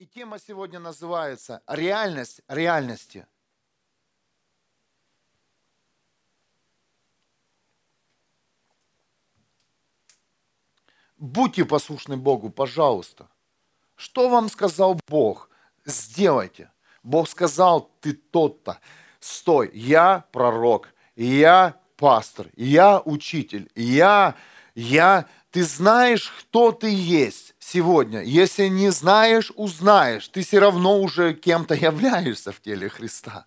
И тема сегодня называется «Реальность реальности». Будьте послушны Богу, пожалуйста. Что вам сказал Бог? Сделайте. Бог сказал, ты тот-то. Стой, я пророк, я пастор, я учитель, я, я, ты знаешь, кто ты есть сегодня. Если не знаешь, узнаешь. Ты все равно уже кем-то являешься в теле Христа.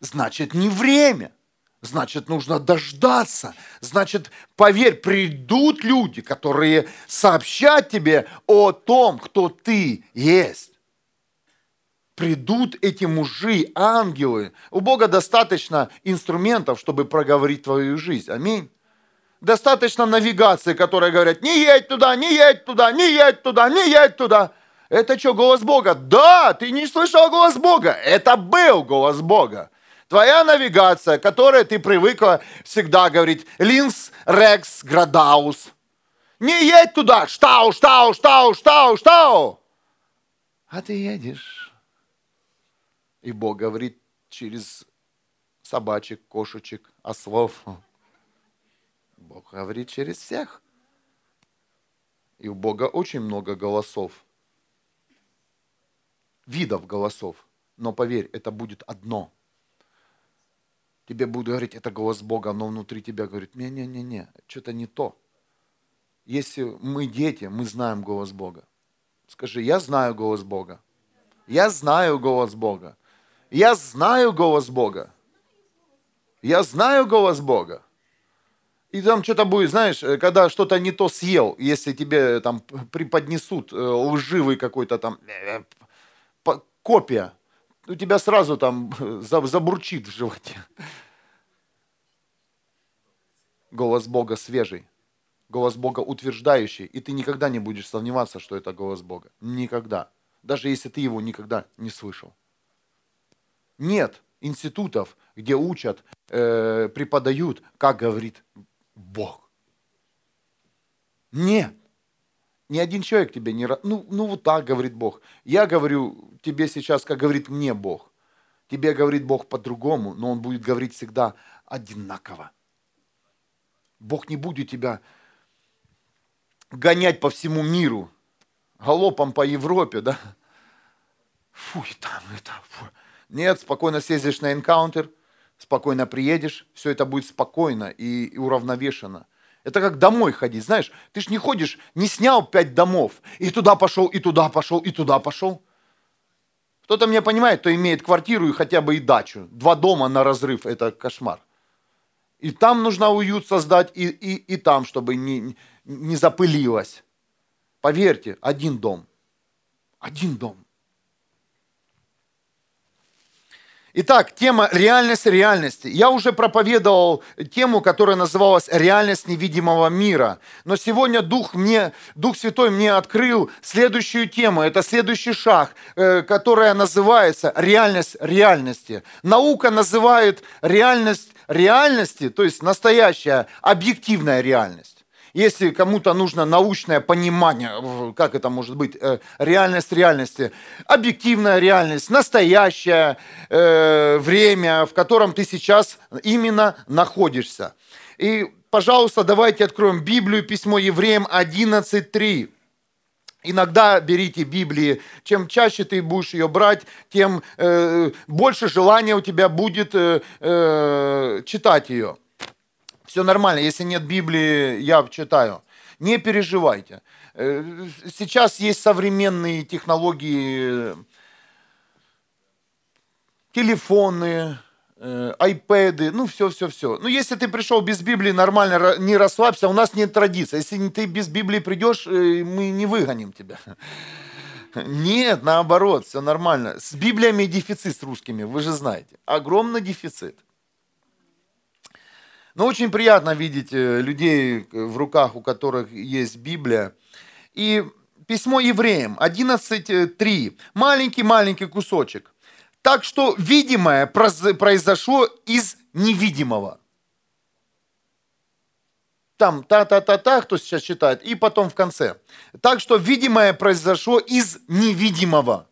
Значит, не время – Значит, нужно дождаться. Значит, поверь, придут люди, которые сообщат тебе о том, кто ты есть. Придут эти мужи, ангелы. У Бога достаточно инструментов, чтобы проговорить твою жизнь. Аминь. Достаточно навигации, которые говорят, не едь туда, не едь туда, не едь туда, не едь туда. Это что, голос Бога? Да, ты не слышал голос Бога. Это был голос Бога. Твоя навигация, которая ты привыкла всегда говорить, линс, рекс, градаус. Не едь туда, штау, штау, штау, штау, штау. А ты едешь. И Бог говорит через собачек, кошечек, ослов. Бог говорит через всех. И у Бога очень много голосов. Видов голосов. Но поверь, это будет одно – тебе будут говорить, это голос Бога, но внутри тебя говорит, не-не-не-не, что-то не то. Если мы дети, мы знаем голос Бога. Скажи, я знаю голос Бога. Я знаю голос Бога. Я знаю голос Бога. Я знаю голос Бога. И там что-то будет, знаешь, э, когда что-то не то съел, если тебе там преподнесут э, лживый какой-то там э, копия, у тебя сразу там забурчит в животе. Голос Бога свежий, голос Бога утверждающий, и ты никогда не будешь сомневаться, что это голос Бога. Никогда. Даже если ты его никогда не слышал. Нет институтов, где учат, э, преподают, как говорит Бог. Нет. Ни один человек тебе не... Ну, ну вот так говорит Бог. Я говорю тебе сейчас, как говорит мне Бог. Тебе говорит Бог по-другому, но Он будет говорить всегда одинаково. Бог не будет тебя гонять по всему миру, галопом по Европе, да? Фу, и там, это, фу. Нет, спокойно съездишь на энкаунтер, спокойно приедешь, все это будет спокойно и, и уравновешено. Это как домой ходить, знаешь, ты ж не ходишь, не снял пять домов, и туда пошел, и туда пошел, и туда пошел. Кто-то меня понимает, кто имеет квартиру и хотя бы и дачу. Два дома на разрыв – это кошмар. И там нужно уют создать, и, и, и там, чтобы не, не запылилось. Поверьте, один дом. Один дом. Итак, тема реальность реальности. Я уже проповедовал тему, которая называлась реальность невидимого мира. Но сегодня Дух, мне, Дух Святой мне открыл следующую тему. Это следующий шаг, э, которая называется реальность реальности. Наука называет реальность реальности, то есть настоящая объективная реальность. Если кому-то нужно научное понимание, как это может быть, э, реальность реальности, объективная реальность, настоящее э, время, в котором ты сейчас именно находишься. И, пожалуйста, давайте откроем Библию, письмо Евреям 11.3. Иногда берите Библии. Чем чаще ты будешь ее брать, тем э, больше желания у тебя будет э, э, читать ее. Все нормально. Если нет Библии, я читаю. Не переживайте. Э, сейчас есть современные технологии, телефоны, э, айпэды, ну все-все-все. Ну если ты пришел без Библии, нормально, не расслабься, у нас нет традиции. Если ты без Библии придешь, э, мы не выгоним тебя. Нет, наоборот, все нормально. С Библиями дефицит с русскими, вы же знаете. Огромный дефицит. Но очень приятно видеть э, людей э, в руках, у которых есть Библия. И письмо евреям 11.3. Маленький-маленький кусочек. Так что видимое произошло из невидимого. там та-та-та-та, кто сейчас читает, и потом в конце. Так что видимое произошло из невидимого.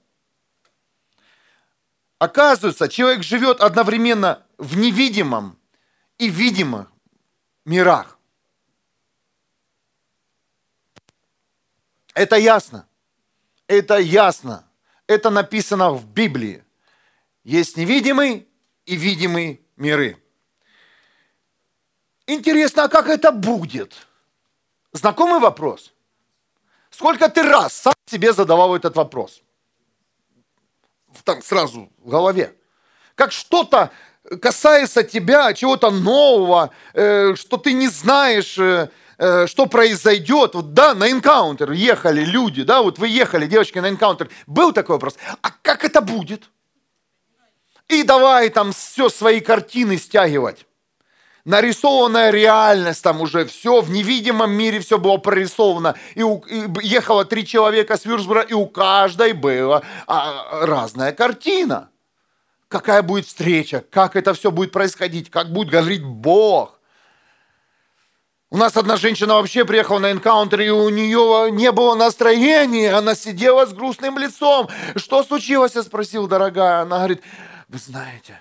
Оказывается, человек живет одновременно в невидимом и видимом мирах. Это ясно. Это ясно. Это написано в Библии. Есть невидимый и видимый миры. Интересно, а как это будет? Знакомый вопрос? Сколько ты раз сам себе задавал этот вопрос? Там сразу в голове. Как что-то касается тебя, чего-то нового, э, что ты не знаешь, э, э, что произойдет. Вот, да, на энкаунтер ехали люди, да, вот вы ехали, девочки, на энкаунтер. Был такой вопрос. А как это будет? И давай там все свои картины стягивать. Нарисованная реальность там уже, все в невидимом мире все было прорисовано. И, у, и ехало три человека с Вюрсбора, и у каждой была а, разная картина. Какая будет встреча, как это все будет происходить, как будет говорить Бог. У нас одна женщина вообще приехала на энкаунтер, и у нее не было настроения, она сидела с грустным лицом. Что случилось, я спросил, дорогая. Она говорит, вы знаете,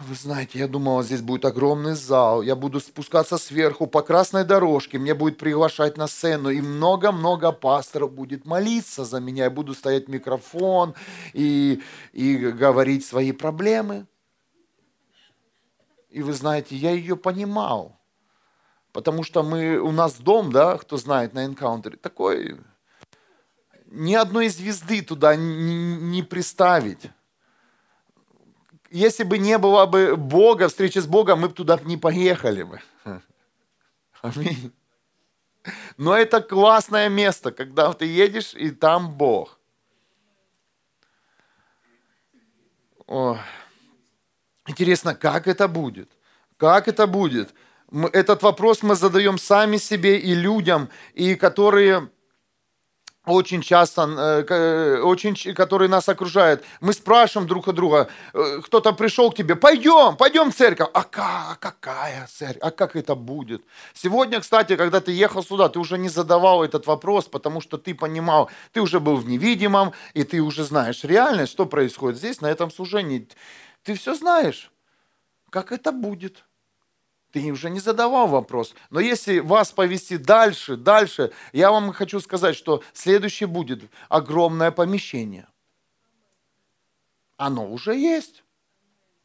вы знаете, я думала, здесь будет огромный зал, я буду спускаться сверху по красной дорожке, мне будет приглашать на сцену, и много-много пасторов будет молиться за меня, я буду стоять микрофон и, и говорить свои проблемы. И вы знаете, я ее понимал, потому что мы, у нас дом, да, кто знает, на энкаунтере, такой, ни одной звезды туда не, не приставить если бы не было бы Бога, встречи с Богом, мы бы туда не поехали бы. Аминь. Но это классное место, когда ты едешь, и там Бог. О. Интересно, как это будет? Как это будет? Этот вопрос мы задаем сами себе и людям, и которые очень часто, э, э, очень, которые нас окружают, мы спрашиваем друг у друга, э, кто-то пришел к тебе, пойдем, пойдем в церковь. А как, какая церковь? А как это будет? Сегодня, кстати, когда ты ехал сюда, ты уже не задавал этот вопрос, потому что ты понимал, ты уже был в невидимом, и ты уже знаешь реальность, что происходит здесь, на этом служении. Ты все знаешь, как это будет ты уже не задавал вопрос. Но если вас повести дальше, дальше, я вам хочу сказать, что следующее будет огромное помещение. Оно уже есть.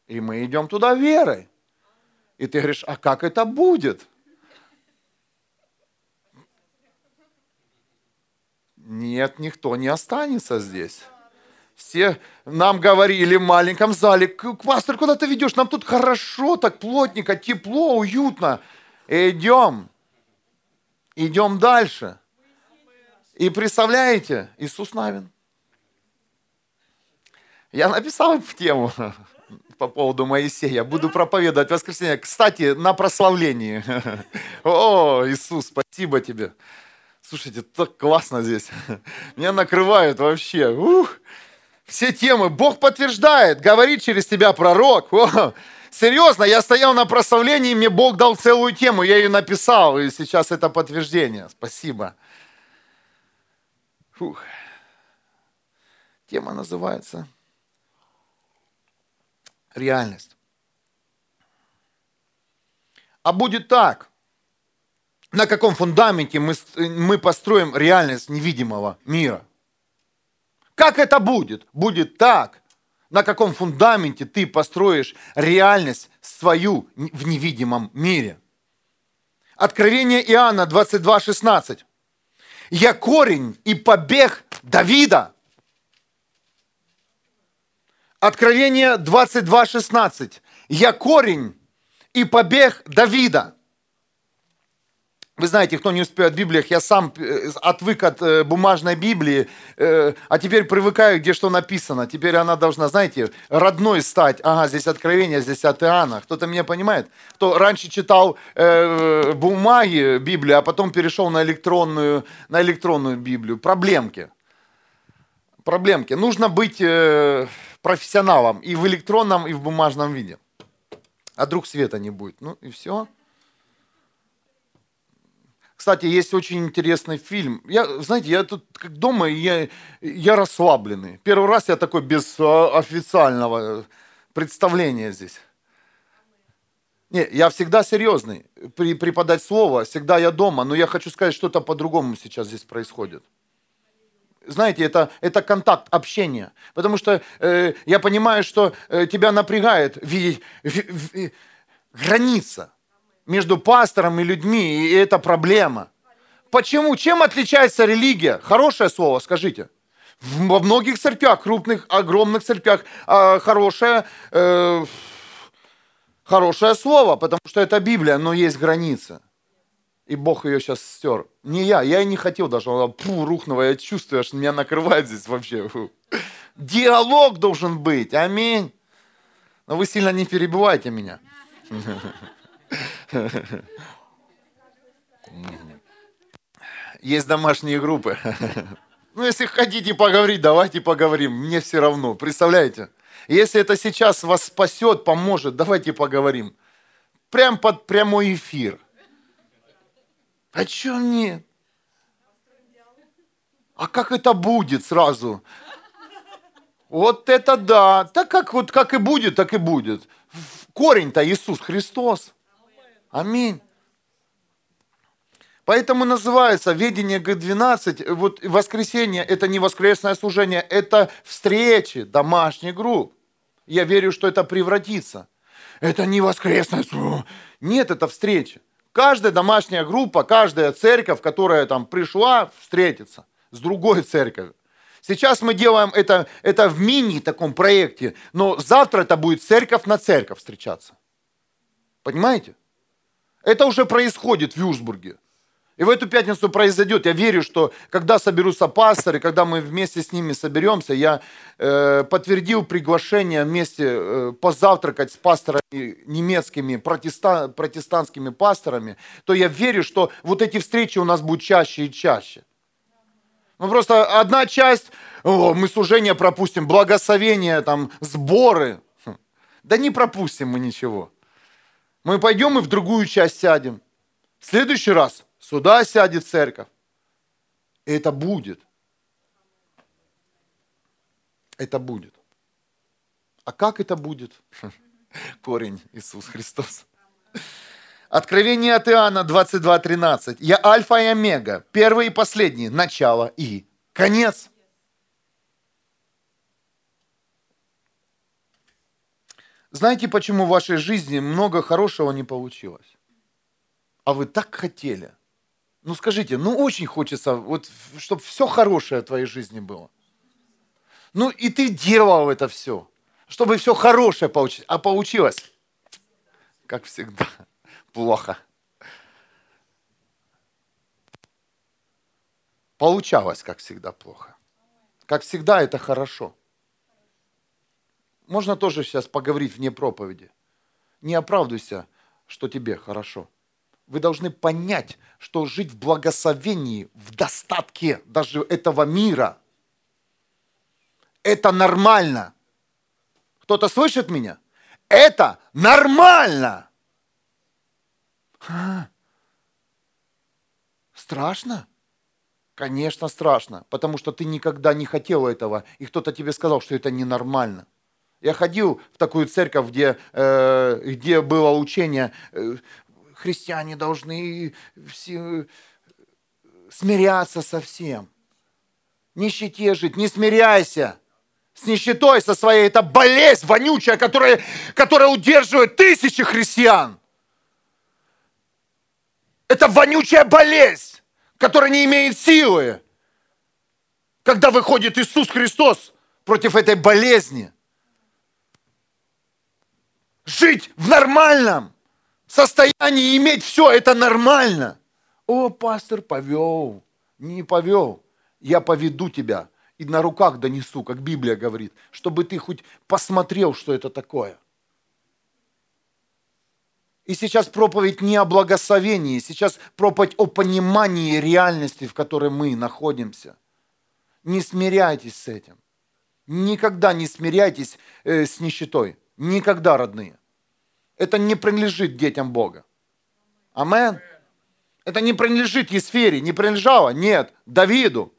И мы идем туда верой. И ты говоришь, а как это будет? Нет, никто не останется здесь. Все нам говорили в маленьком зале, пастор, куда ты ведешь? Нам тут хорошо, так плотненько, тепло, уютно. Идем. Идем дальше. И представляете, Иисус Навин. Я написал в тему по поводу Моисея. Буду проповедовать воскресенье. Кстати, на прославлении. О, Иисус, спасибо тебе. Слушайте, так классно здесь. Меня накрывают вообще. Ух все темы. Бог подтверждает, говорит через тебя пророк. О, серьезно, я стоял на прославлении, мне Бог дал целую тему, я ее написал, и сейчас это подтверждение. Спасибо. Фух. Тема называется реальность. А будет так, на каком фундаменте мы, мы построим реальность невидимого мира? Как это будет? Будет так. На каком фундаменте ты построишь реальность свою в невидимом мире? Откровение Иоанна 22:16. Я корень и побег Давида. Откровение 22:16. Я корень и побег Давида. Вы знаете, кто не успеет в Библиях, я сам э, отвык от э, бумажной Библии, э, а теперь привыкаю, где что написано. Теперь она должна, знаете, родной стать. Ага, здесь откровение, здесь от Иоанна. Кто-то меня понимает? Кто раньше читал бумаги Библии, а потом перешел на электронную, на электронную Библию. Проблемки. Проблемки. Нужно быть профессионалом и в электронном, и в бумажном виде. А друг света не будет. Ну и все. Кстати, есть очень интересный фильм. Я, знаете, я тут как дома, я, я расслабленный. Первый раз я такой без а, официального представления здесь. Не, я всегда серьезный. При, преподать слово, всегда я дома, но я хочу сказать, что-то по-другому сейчас здесь происходит. Знаете, это, это контакт, общение. Потому что э, я понимаю, что э, тебя напрягает видеть в, в, в, граница между пастором и людьми, и это проблема. Почему? Чем отличается религия? Хорошее слово, скажите. Во многих церквях, крупных, огромных церквях, э, хорошее, э, хорошее слово, потому что это Библия, но есть граница. И Бог ее сейчас стер. Не я, я и не хотел даже, она пу, рухнула, я чувствую, что меня накрывает здесь вообще. Диалог должен быть, аминь. Но вы сильно не перебивайте меня. Есть домашние группы. Ну, если хотите поговорить, давайте поговорим. Мне все равно. Представляете? Если это сейчас вас спасет, поможет, давайте поговорим. Прям под прямой эфир. А что нет? А как это будет сразу? Вот это да. Так как, вот, как и будет, так и будет. Корень-то Иисус Христос. Аминь. Поэтому называется ведение Г12, вот воскресенье, это не воскресное служение, это встречи домашних групп. Я верю, что это превратится. Это не воскресное служение. Нет, это встреча. Каждая домашняя группа, каждая церковь, которая там пришла, встретится с другой церковью. Сейчас мы делаем это, это в мини таком проекте, но завтра это будет церковь на церковь встречаться. Понимаете? Это уже происходит в Южбурге. И в эту пятницу произойдет. Я верю, что когда соберутся пасторы, когда мы вместе с ними соберемся, я э, подтвердил приглашение вместе э, позавтракать с пасторами немецкими, протестан, протестантскими пасторами, то я верю, что вот эти встречи у нас будут чаще и чаще. Ну просто одна часть, о, мы служение пропустим, благословение, там, сборы. Хм. Да не пропустим мы ничего. Мы пойдем и в другую часть сядем. В следующий раз сюда сядет церковь. И это будет. Это будет. А как это будет? Корень Иисус Христос. Откровение от Иоанна 22.13. Я альфа и омега, первый и последний, начало и конец. Знаете, почему в вашей жизни много хорошего не получилось? А вы так хотели. Ну скажите, ну очень хочется, вот, чтобы все хорошее в твоей жизни было. Ну и ты делал это все, чтобы все хорошее получить. А получилось, как всегда, плохо. Получалось, как всегда, плохо. Как всегда, это хорошо. Можно тоже сейчас поговорить вне проповеди. Не оправдывайся, что тебе хорошо. Вы должны понять, что жить в благословении, в достатке даже этого мира, это нормально. Кто-то слышит меня? Это нормально. Страшно? Конечно, страшно, потому что ты никогда не хотел этого, и кто-то тебе сказал, что это ненормально. Я ходил в такую церковь, где, э, где было учение, э, христиане должны все, смиряться со всем. Нищете жить, не смиряйся с нищетой со своей. Это болезнь вонючая, которая, которая удерживает тысячи христиан. Это вонючая болезнь, которая не имеет силы. Когда выходит Иисус Христос против этой болезни – жить в нормальном состоянии, иметь все, это нормально. О, пастор повел, не повел, я поведу тебя и на руках донесу, как Библия говорит, чтобы ты хоть посмотрел, что это такое. И сейчас проповедь не о благословении, сейчас проповедь о понимании реальности, в которой мы находимся. Не смиряйтесь с этим. Никогда не смиряйтесь э, с нищетой. Никогда, родные. Это не принадлежит детям Бога. Амен. Это не принадлежит Есфере, не принадлежало, нет, Давиду.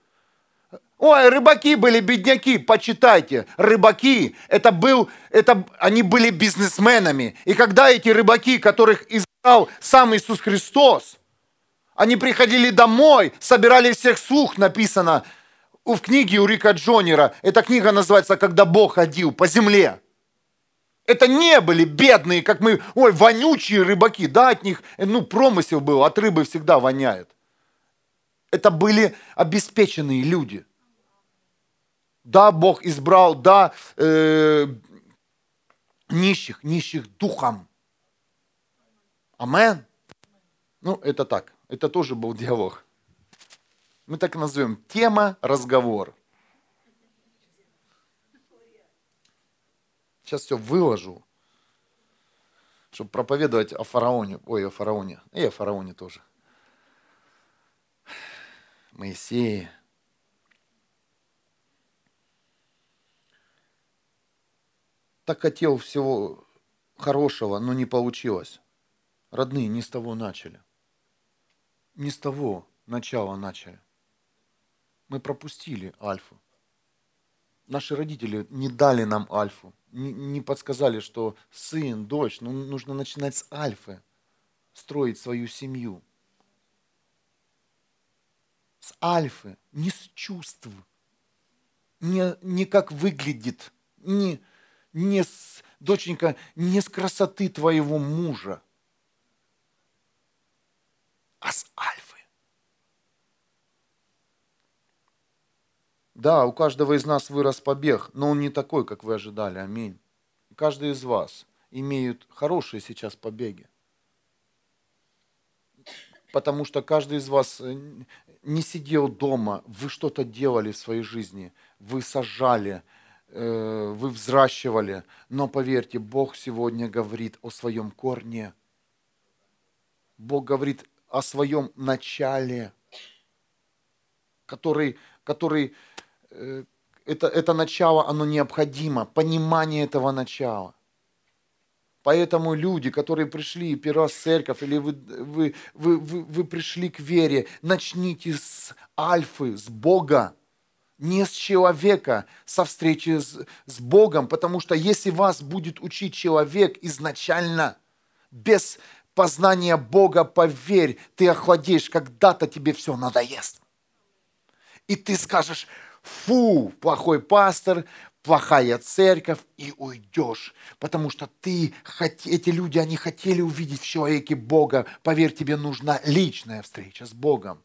Ой, рыбаки были бедняки, почитайте. Рыбаки, это был, это, они были бизнесменами. И когда эти рыбаки, которых избрал сам Иисус Христос, они приходили домой, собирали всех слух, написано в книге у Рика Джонера. Эта книга называется «Когда Бог ходил по земле». Это не были бедные, как мы, ой, вонючие рыбаки. Да, от них, ну, промысел был, от рыбы всегда воняет. Это были обеспеченные люди – да, Бог избрал, да, э, нищих, нищих духом. Амен. Ну, это так. Это тоже был диалог. Мы так назовем. Тема разговор. Сейчас все выложу, чтобы проповедовать о фараоне. Ой, о фараоне. И о фараоне тоже. Моисее. так хотел всего хорошего, но не получилось. Родные не с того начали. Не с того начала начали. Мы пропустили альфу. Наши родители не дали нам альфу, не, подсказали, что сын, дочь, ну, нужно начинать с альфы, строить свою семью. С альфы, не с чувств, не, не как выглядит, не, не с, доченька, не с красоты твоего мужа, а с альфы. Да, у каждого из нас вырос побег, но он не такой, как вы ожидали. Аминь. Каждый из вас имеет хорошие сейчас побеги. Потому что каждый из вас э, не сидел дома, вы что-то делали в своей жизни, вы сажали, Э, вы взращивали. Но поверьте, Бог сегодня говорит о своем корне. Бог говорит о своем начале, который, который это, это начало, оно необходимо, понимание этого начала. Поэтому люди, которые пришли первый раз в церковь, или вы, вы, вы, вы, вы пришли к вере, начните с альфы, с Бога не с человека, со встречи с, с Богом, потому что если вас будет учить человек изначально, без познания Бога, поверь, ты охладеешь, когда-то тебе все надоест. И ты скажешь, фу, плохой пастор, плохая церковь, и уйдешь. Потому что ты, эти люди, они хотели увидеть в человеке Бога. Поверь, тебе нужна личная встреча с Богом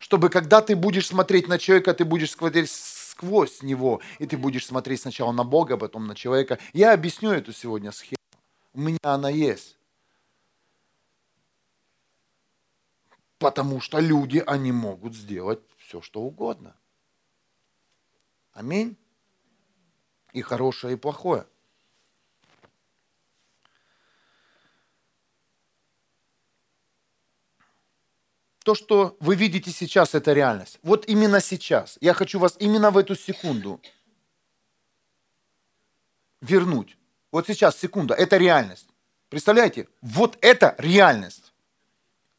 чтобы когда ты будешь смотреть на человека, ты будешь смотреть сквозь него, и ты будешь смотреть сначала на Бога, потом на человека. Я объясню эту сегодня схему. У меня она есть. Потому что люди, они могут сделать все, что угодно. Аминь. И хорошее, и плохое. то, что вы видите сейчас, это реальность. Вот именно сейчас. Я хочу вас именно в эту секунду вернуть. Вот сейчас, секунда, это реальность. Представляете? Вот это реальность.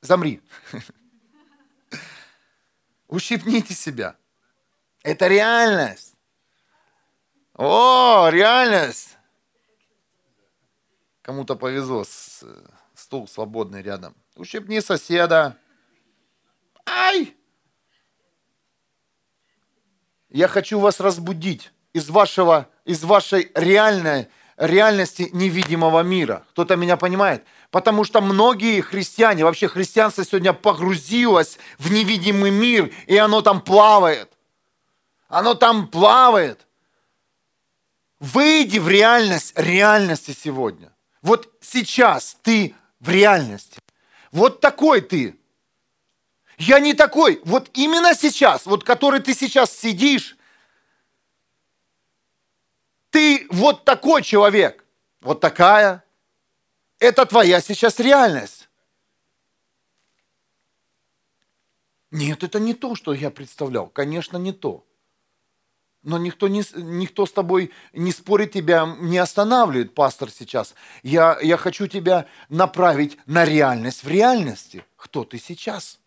Замри. Ущипните себя. Это реальность. О, реальность. Кому-то повезло, стул свободный рядом. Ущипни соседа. Ай! Я хочу вас разбудить из, вашего, из вашей реальной, реальности невидимого мира. Кто-то меня понимает? Потому что многие христиане, вообще христианство сегодня погрузилось в невидимый мир, и оно там плавает. Оно там плавает. Выйди в реальность реальности сегодня. Вот сейчас ты в реальности. Вот такой ты. Я не такой. Вот именно сейчас, вот который ты сейчас сидишь, ты вот такой человек, вот такая. Это твоя сейчас реальность. Нет, это не то, что я представлял. Конечно, не то. Но никто, не, никто с тобой не спорит, тебя не останавливает, пастор, сейчас. Я, я хочу тебя направить на реальность в реальности. Кто ты сейчас?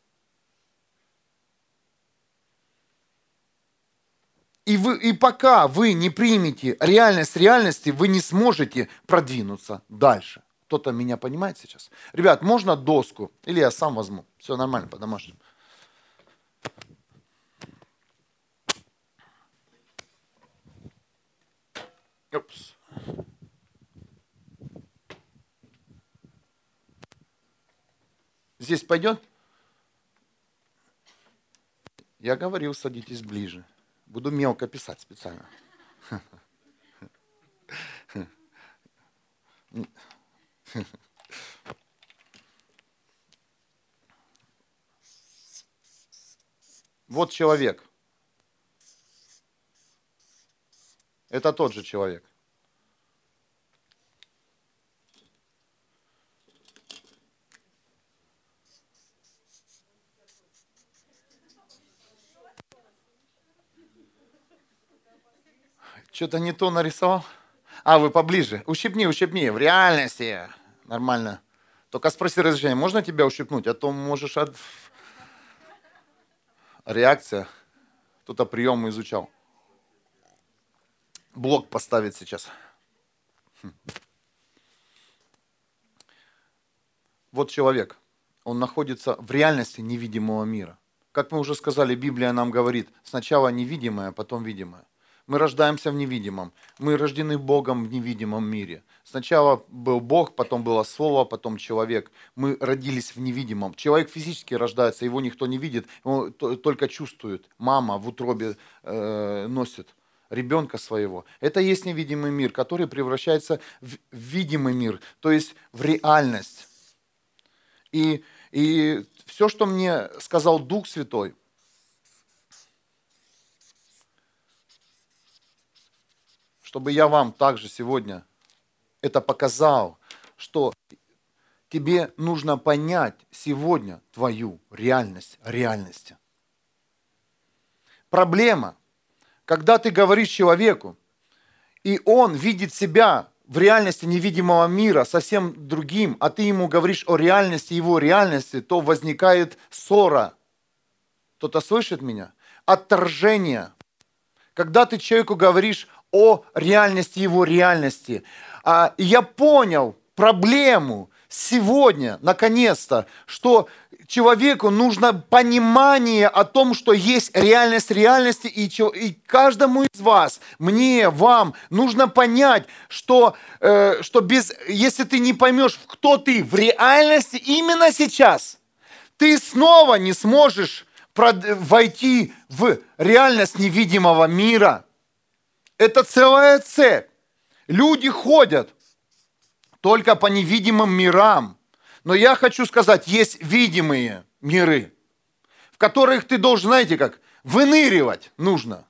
И, вы, и пока вы не примете реальность реальности, вы не сможете продвинуться дальше. Кто-то меня понимает сейчас? Ребят, можно доску? Или я сам возьму? Все нормально, по-домашнему. Упс. Здесь пойдет? Я говорил, садитесь ближе. Буду мелко писать специально. Вот человек. Это тот же человек. Что-то не то нарисовал. А, вы поближе. Ущипни, ущипни. В реальности. Нормально. Только спроси разрешение, можно тебя ущипнуть? А то можешь от... Реакция. Кто-то прием изучал. Блок поставить сейчас. Хм. Вот человек. Он находится в реальности невидимого мира. Как мы уже сказали, Библия нам говорит, сначала невидимое, потом видимое. Мы рождаемся в невидимом. Мы рождены Богом в невидимом мире. Сначала был Бог, потом было Слово, потом человек. Мы родились в невидимом. Человек физически рождается, его никто не видит, его только чувствует. Мама в утробе э, носит ребенка своего. Это есть невидимый мир, который превращается в видимый мир, то есть в реальность. И, и все, что мне сказал Дух Святой – чтобы я вам также сегодня это показал, что тебе нужно понять сегодня твою реальность реальности. Проблема, когда ты говоришь человеку, и он видит себя в реальности невидимого мира совсем другим, а ты ему говоришь о реальности его реальности, то возникает ссора. Кто-то слышит меня? Отторжение. Когда ты человеку говоришь о реальности его реальности. А, я понял проблему сегодня, наконец-то, что человеку нужно понимание о том, что есть реальность реальности, и, и каждому из вас, мне, вам, нужно понять, что, э, что без, если ты не поймешь, кто ты в реальности именно сейчас, ты снова не сможешь войти в реальность невидимого мира – это целая цепь. Люди ходят только по невидимым мирам. Но я хочу сказать, есть видимые миры, в которых ты должен, знаете как, выныривать нужно.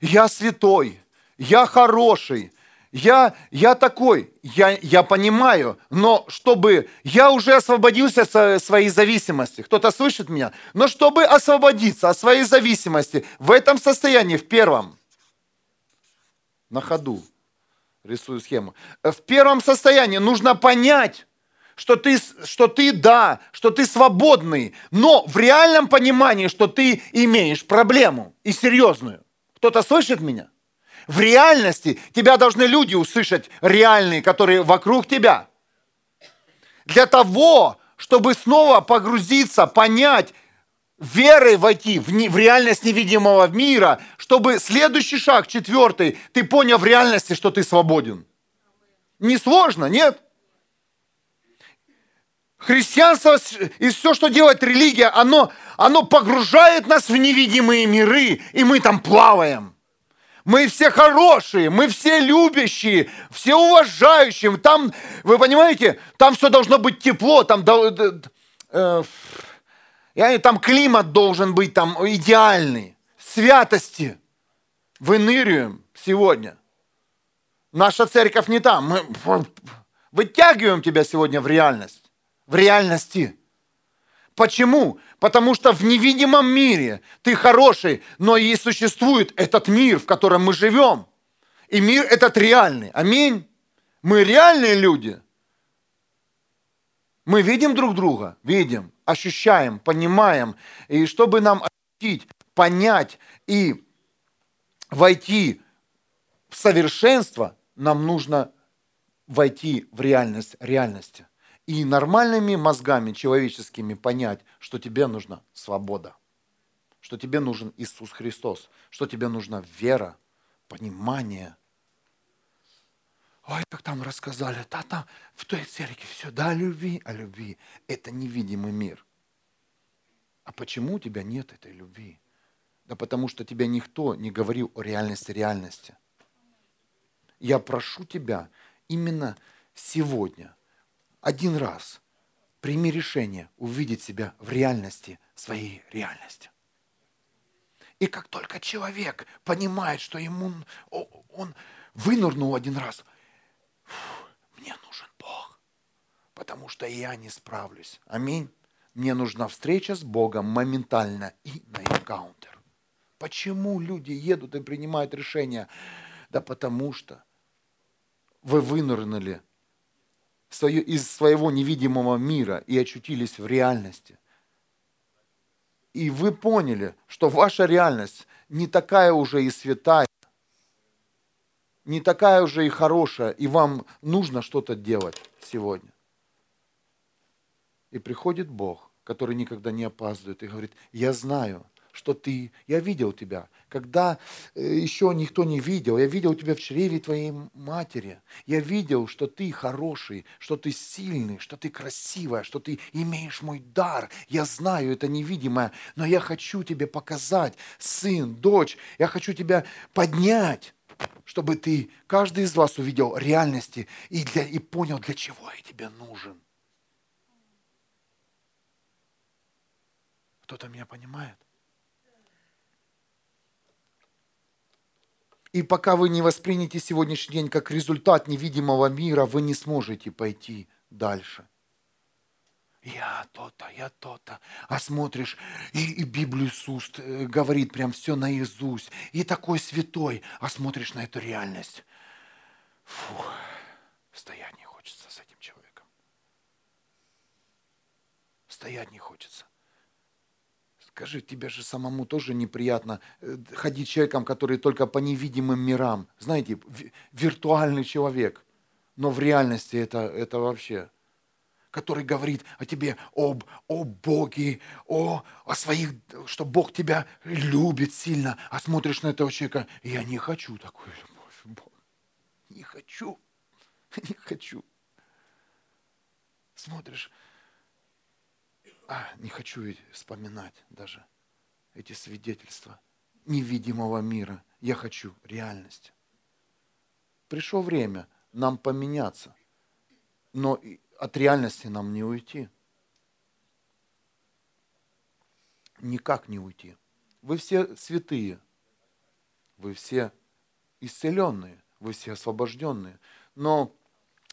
Я святой, я хороший, я, я такой, я, я понимаю, но чтобы я уже освободился от своей зависимости, кто-то слышит меня, но чтобы освободиться от своей зависимости в этом состоянии, в первом, на ходу рисую схему. В первом состоянии нужно понять, что ты, что ты да, что ты свободный, но в реальном понимании, что ты имеешь проблему и серьезную. Кто-то слышит меня? В реальности тебя должны люди услышать реальные, которые вокруг тебя. Для того, чтобы снова погрузиться, понять, верой войти в, не, в реальность невидимого мира, чтобы следующий шаг, четвертый, ты понял в реальности, что ты свободен. Не сложно, нет? Христианство и все, что делает религия, оно, оно погружает нас в невидимые миры, и мы там плаваем. Мы все хорошие, мы все любящие, все уважающие. Там, вы понимаете, там все должно быть тепло, там э, и там климат должен быть там идеальный. Святости. Выныриваем сегодня. Наша церковь не там. Мы вытягиваем тебя сегодня в реальность. В реальности. Почему? Потому что в невидимом мире ты хороший, но и существует этот мир, в котором мы живем. И мир этот реальный. Аминь. Мы реальные люди. Мы видим друг друга? Видим. Ощущаем, понимаем. И чтобы нам ощутить, понять и войти в совершенство, нам нужно войти в реальность реальности и нормальными мозгами человеческими понять, что тебе нужна свобода, что тебе нужен Иисус Христос, что тебе нужна вера, понимание. Ой, как там рассказали, да там в той церкви все, да, любви, о любви. Это невидимый мир. А почему у тебя нет этой любви? Да потому что тебе никто не говорил о реальности реальности. Я прошу тебя именно сегодня один раз прими решение увидеть себя в реальности своей реальности. И как только человек понимает, что ему он вынырнул один раз, мне нужен Бог, потому что я не справлюсь. Аминь. Мне нужна встреча с Богом моментально и на энкаунтер. Почему люди едут и принимают решения? Да потому что вы вынырнули из своего невидимого мира и очутились в реальности. И вы поняли, что ваша реальность не такая уже и святая, не такая уже и хорошая, и вам нужно что-то делать сегодня. И приходит Бог, который никогда не опаздывает, и говорит, я знаю, что ты, я видел тебя, когда э, еще никто не видел, я видел тебя в чреве твоей матери, я видел, что ты хороший, что ты сильный, что ты красивая, что ты имеешь мой дар, я знаю это невидимое, но я хочу тебе показать, сын, дочь, я хочу тебя поднять, чтобы ты, каждый из вас увидел реальности и, для, и понял, для чего я тебе нужен. Кто-то меня понимает? И пока вы не воспримете сегодняшний день как результат невидимого мира, вы не сможете пойти дальше. Я то-то, я то-то. А смотришь, и, и Библию с уст э, говорит прям все наизусть. И такой святой. А смотришь на эту реальность. Фу, стоять не хочется с этим человеком. Стоять не хочется. Скажи, тебе же самому тоже неприятно э, ходить человеком, который только по невидимым мирам. Знаете, виртуальный человек. Но в реальности это, это вообще который говорит о тебе, об, о Боге, о, о своих, что Бог тебя любит сильно, а смотришь на этого человека, я не хочу такую любовь, Бог. Не хочу, не хочу. Смотришь, а, не хочу вспоминать даже эти свидетельства невидимого мира. Я хочу реальность. Пришло время нам поменяться, но от реальности нам не уйти. Никак не уйти. Вы все святые, вы все исцеленные, вы все освобожденные. Но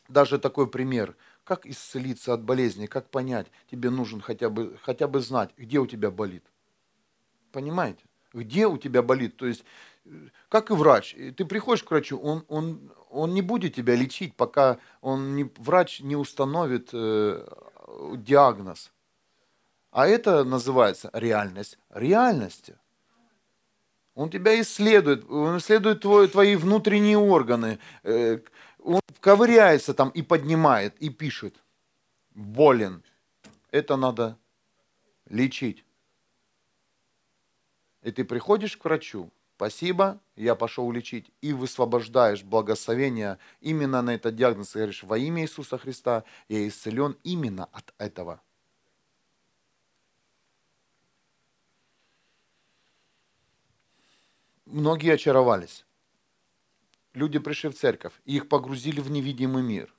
даже такой пример – как исцелиться от болезни, как понять? Тебе нужен хотя бы, хотя бы знать, где у тебя болит. Понимаете? Где у тебя болит? То есть, как и врач. Ты приходишь к врачу, он, он, он не будет тебя лечить, пока он не, врач не установит э, диагноз. А это называется реальность реальности. Он тебя исследует, он исследует твой, твои внутренние органы, э, он ковыряется там и поднимает, и пишет. Болен. Это надо лечить. И ты приходишь к врачу, спасибо, я пошел лечить, и высвобождаешь благословение именно на этот диагноз, и говоришь, во имя Иисуса Христа я исцелен именно от этого. Многие очаровались люди пришли в церковь, и их погрузили в невидимый мир.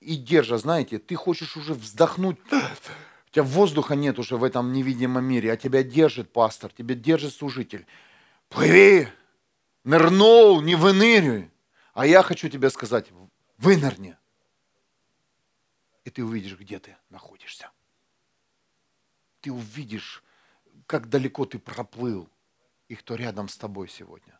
И держа, знаете, ты хочешь уже вздохнуть, у тебя воздуха нет уже в этом невидимом мире, а тебя держит пастор, тебя держит служитель. Плыви, нырнул, не выныривай. А я хочу тебе сказать, вынырни. И ты увидишь, где ты находишься. ты увидишь, как далеко ты проплыл и кто рядом с тобой сегодня.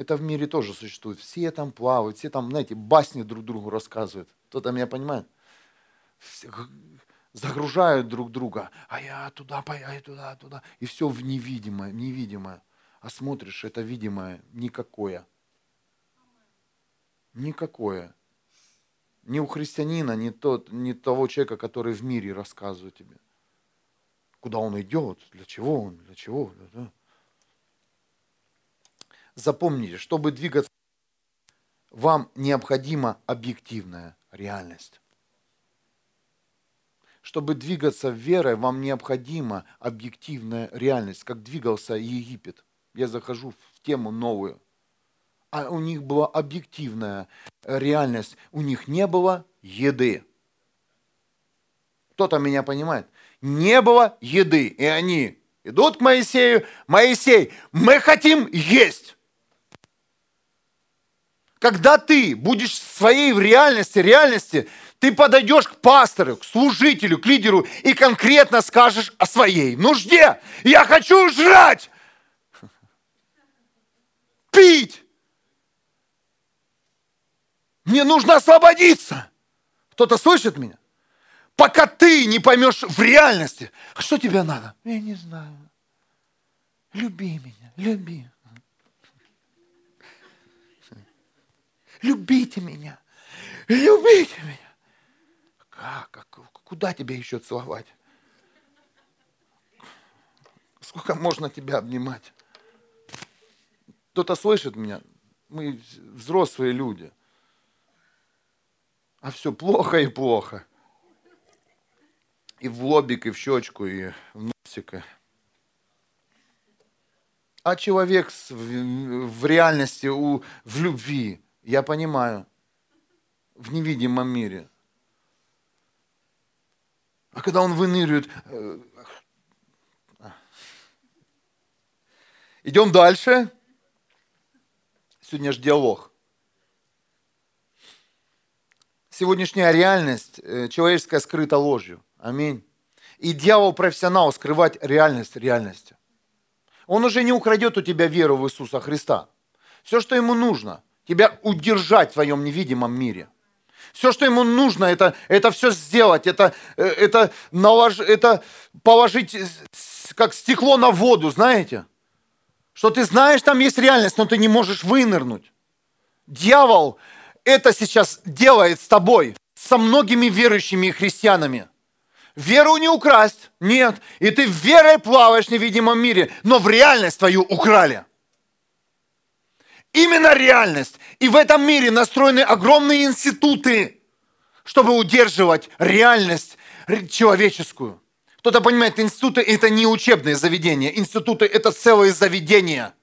Это в мире тоже существует. Все там плавают, все там, знаете, басни друг другу рассказывают. Кто-то меня понимает? Загружают друг друга. А я туда, а я туда, туда. И все в невидимое, невидимое. А смотришь, это видимое никакое. Никакое. Ни у христианина, ни, тот, ни того человека, который в мире рассказывает тебе. Куда он идет, для чего он, для чего. Да, Запомните, чтобы двигаться, вам необходима объективная реальность. Чтобы двигаться верой, вам необходима объективная реальность, как двигался Египет. Я захожу в тему новую. А у них была объективная реальность. У них не было еды. Кто-то меня понимает? Не было еды. И они идут к Моисею. Моисей, мы хотим есть. Когда ты будешь в своей в реальности, реальности, ты подойдешь к пастору, к служителю, к лидеру и конкретно скажешь о своей нужде. Я хочу жрать, пить. Мне нужно освободиться. Кто-то слышит меня? Пока ты не поймешь в реальности, а что тебе надо? Я не знаю. Люби меня, люби. Любите меня, любите меня. Как? Куда тебя еще целовать? Сколько можно тебя обнимать? Кто-то слышит меня? Мы взрослые люди. А все плохо и плохо. И в лобик, и в щечку, и в носик. А человек в реальности, у, в любви, я понимаю, в невидимом мире. А когда он выныривает... Э, Идем дальше. Сегодня же диалог. Сегодняшняя реальность э, человеческая скрыта ложью. Аминь. И дьявол профессионал скрывать реальность реальности. Он уже не украдет у тебя веру в Иисуса Христа. Все, что ему нужно – тебя удержать в твоем невидимом мире. Все, что ему нужно, это, это все сделать, это, э, это, налож, это положить как стекло на воду, знаете? Что ты знаешь, там есть реальность, но ты не можешь вынырнуть. Дьявол это сейчас делает с тобой, со многими верующими христианами. Веру не украсть, нет. И ты верой плаваешь в невидимом мире, но в реальность твою украли. Именно реальность. И в этом мире настроены огромные институты, чтобы удерживать реальность человеческую. Кто-то понимает, институты – это не учебные заведения. Институты – это целые заведения.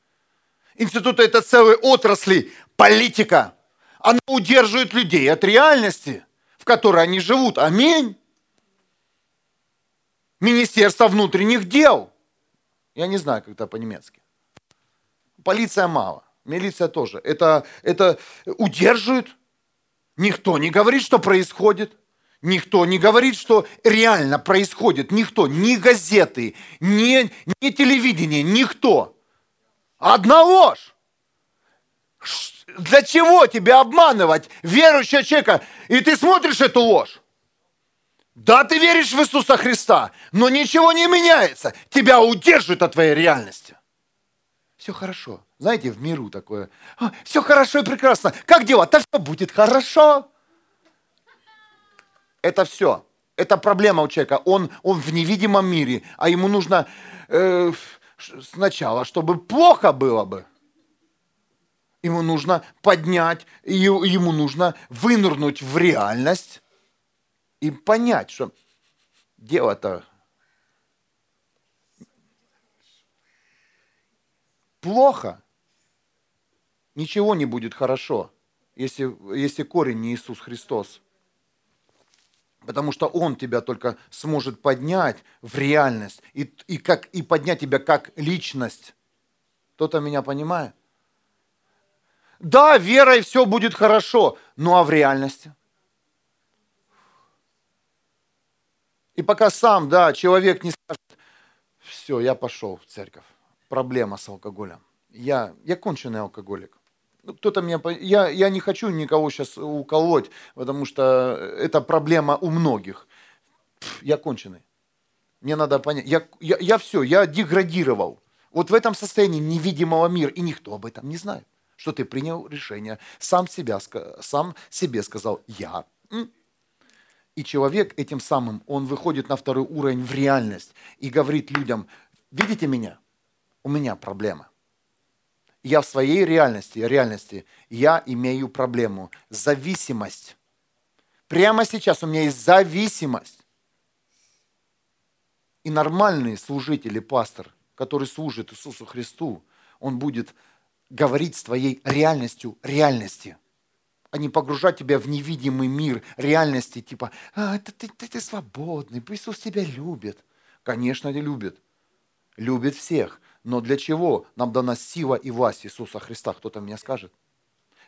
Институты – это целые отрасли. Политика. Она удерживает людей от реальности, в которой они живут. Аминь. Министерство внутренних дел. Я не знаю, как это по-немецки. Полиция мало. Милиция тоже. Это, это удерживает. Никто не говорит, что происходит. Никто не говорит, что реально происходит. Никто. Ни газеты, ни, ни телевидение, никто. Одна ложь. Для чего тебя обманывать, верующего человека, и ты смотришь эту ложь? Да, ты веришь в Иисуса Христа, но ничего не меняется. Тебя удерживают от твоей реальности. Все хорошо. Знаете, в миру такое. «А, все хорошо и прекрасно. Как дела? Да все будет хорошо. Это все. Это проблема у человека. Он, он в невидимом мире, а ему нужно э, сначала, чтобы плохо было бы. Ему нужно поднять, ему нужно вынырнуть в реальность и понять, что дело-то плохо, ничего не будет хорошо, если, если корень не Иисус Христос. Потому что Он тебя только сможет поднять в реальность и, и, как, и поднять тебя как личность. Кто-то меня понимает? Да, верой все будет хорошо, ну а в реальности? И пока сам, да, человек не скажет, все, я пошел в церковь, проблема с алкоголем. Я, я конченый алкоголик. Ну, кто-то меня... Я, я не хочу никого сейчас уколоть, потому что это проблема у многих. Я конченый. Мне надо понять. Я, я, я все, я деградировал. Вот в этом состоянии невидимого мира, и никто об этом не знает, что ты принял решение, сам, себя, сам себе сказал «я». И человек этим самым, он выходит на второй уровень в реальность и говорит людям, видите меня, у меня проблема. Я в своей реальности, реальности, я имею проблему, зависимость. Прямо сейчас у меня есть зависимость. И нормальный служитель и пастор, который служит Иисусу Христу, он будет говорить с твоей реальностью реальности, а не погружать тебя в невидимый мир реальности, типа, а, ты, ты, ты, ты свободный, Иисус тебя любит. Конечно, любит. Любит всех. Но для чего нам дана сила и власть Иисуса Христа? Кто-то мне скажет.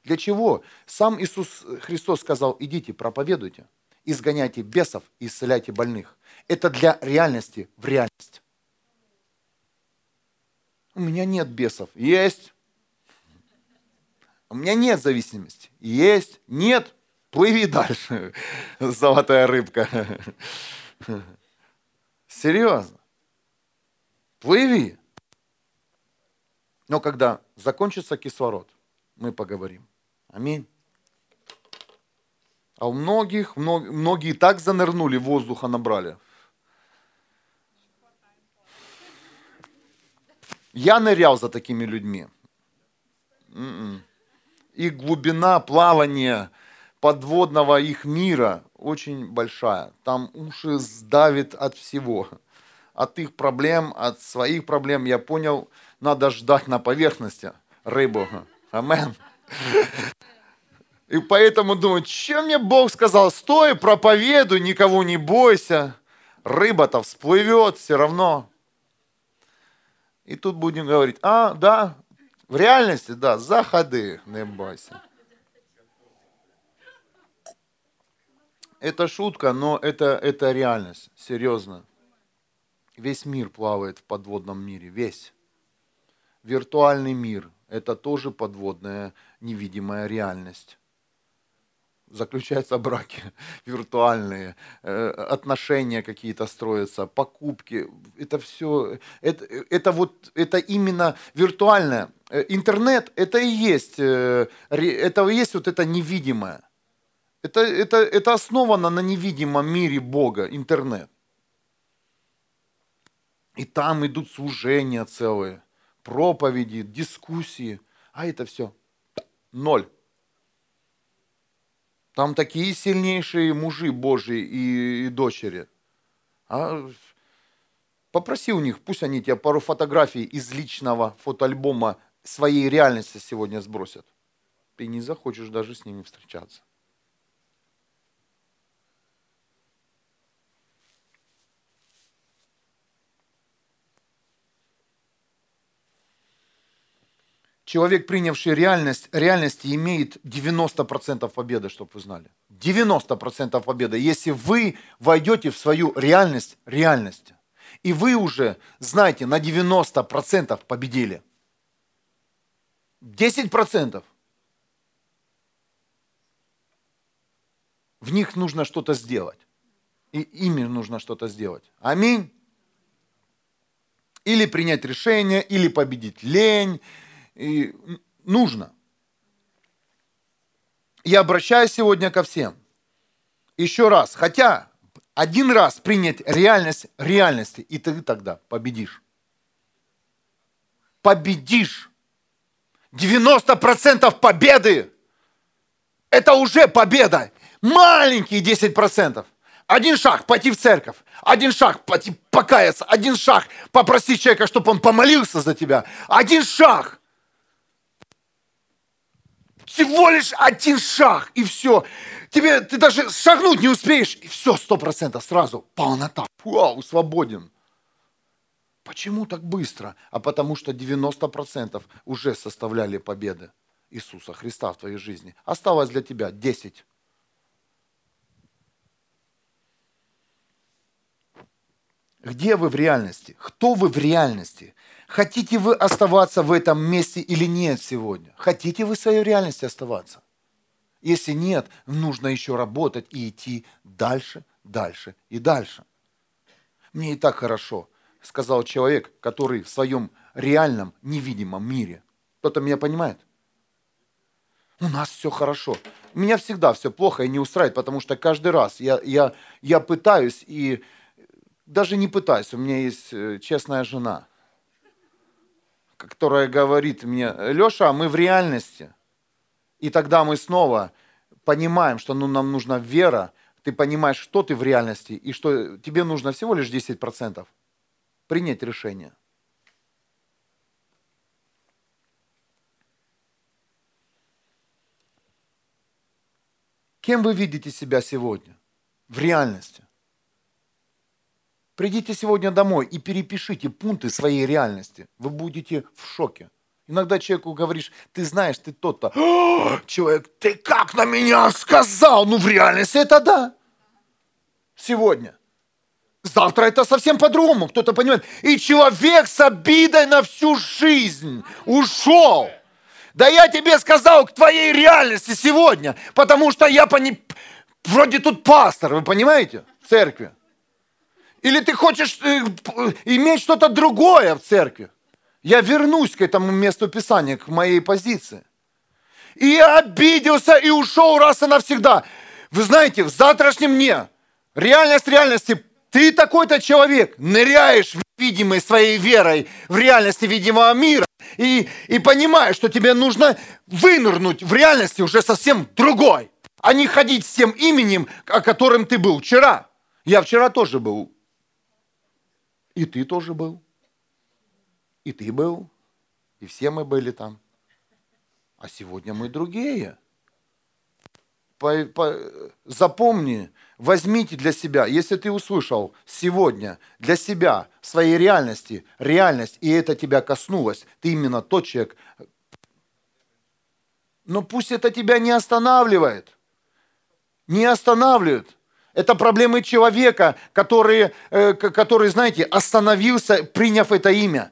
Для чего? Сам Иисус Христос сказал, идите, проповедуйте, изгоняйте бесов и исцеляйте больных. Это для реальности в реальность. У меня нет бесов. Есть. У меня нет зависимости. Есть. Нет. Плыви дальше, золотая рыбка. Серьезно. Плыви. Но когда закончится кислород, мы поговорим. Аминь. А у многих, многие так занырнули, воздуха набрали. Я нырял за такими людьми. М-м. И глубина плавания подводного их мира очень большая. Там уши сдавит от всего. От их проблем, от своих проблем. Я понял, надо ждать на поверхности рыбу. Амен. И поэтому думаю, чем мне Бог сказал, стой, проповедуй, никого не бойся. Рыба-то всплывет все равно. И тут будем говорить, а, да, в реальности, да, заходы, не бойся. Это шутка, но это, это реальность, серьезно. Весь мир плавает в подводном мире, весь. Виртуальный мир – это тоже подводная невидимая реальность заключаются браки виртуальные, э, отношения какие-то строятся, покупки. Это все, это, это вот, это именно виртуальное. Э, интернет, это и есть, э, это и есть вот это невидимое. Это, это, это основано на невидимом мире Бога, интернет. И там идут служения целые, проповеди, дискуссии. А это все ноль. Там такие сильнейшие мужи Божьи и, и дочери. А попроси у них, пусть они тебе пару фотографий из личного фотоальбома своей реальности сегодня сбросят. Ты не захочешь даже с ними встречаться. Человек, принявший реальность, реальности, имеет 90% победы, чтобы вы знали. 90% победы, если вы войдете в свою реальность реальности. И вы уже, знаете, на 90% победили. 10% в них нужно что-то сделать. И ими нужно что-то сделать. Аминь. Или принять решение, или победить лень, и нужно. Я обращаюсь сегодня ко всем. Еще раз, хотя один раз принять реальность реальности, и ты тогда победишь. Победишь. 90% победы – это уже победа. Маленькие 10%. Один шаг пойти в церковь, один шаг покаяться, один шаг попросить человека, чтобы он помолился за тебя. Один шаг. Всего лишь один шаг, и все. Тебе, ты даже шагнуть не успеешь, и все, сто процентов сразу. Полнота. Вау, свободен. Почему так быстро? А потому что 90% уже составляли победы Иисуса Христа в твоей жизни. Осталось для тебя 10. Где вы в реальности? Кто вы в реальности? Хотите вы оставаться в этом месте или нет сегодня? Хотите вы в своей реальности оставаться? Если нет, нужно еще работать и идти дальше, дальше и дальше. Мне и так хорошо, сказал человек, который в своем реальном, невидимом мире. Кто-то меня понимает? У нас все хорошо. Меня всегда все плохо и не устраивает, потому что каждый раз я, я, я пытаюсь и даже не пытаюсь. У меня есть э, честная жена, которая говорит мне, Леша, мы в реальности. И тогда мы снова понимаем, что ну, нам нужна вера, ты понимаешь, что ты в реальности, и что тебе нужно всего лишь 10% принять решение. Кем вы видите себя сегодня? В реальности. Придите сегодня домой и перепишите пункты своей реальности. Вы будете в шоке. Иногда человеку говоришь, ты знаешь, ты тот-то. Человек, ты как на меня сказал? Ну, в реальности это да. Сегодня. Завтра это совсем по-другому, кто-то понимает. И человек с обидой на всю жизнь ушел. Да я тебе сказал к твоей реальности сегодня, потому что я пони... вроде тут пастор, вы понимаете, в церкви. Или ты хочешь э, иметь что-то другое в церкви. Я вернусь к этому месту Писания, к моей позиции. И я обиделся и ушел раз и навсегда. Вы знаете, в завтрашнем дне реальность реальности ты такой-то человек, ныряешь в видимой своей верой в реальности видимого мира и, и понимаешь, что тебе нужно вынырнуть в реальности уже совсем другой, а не ходить с тем именем, о котором ты был вчера. Я вчера тоже был. И ты тоже был. И ты был. И все мы были там. А сегодня мы другие. По, по, запомни, возьмите для себя, если ты услышал сегодня для себя, своей реальности, реальность, и это тебя коснулось, ты именно тот человек. Но пусть это тебя не останавливает. Не останавливает. Это проблемы человека, который, э, который, знаете, остановился, приняв это имя.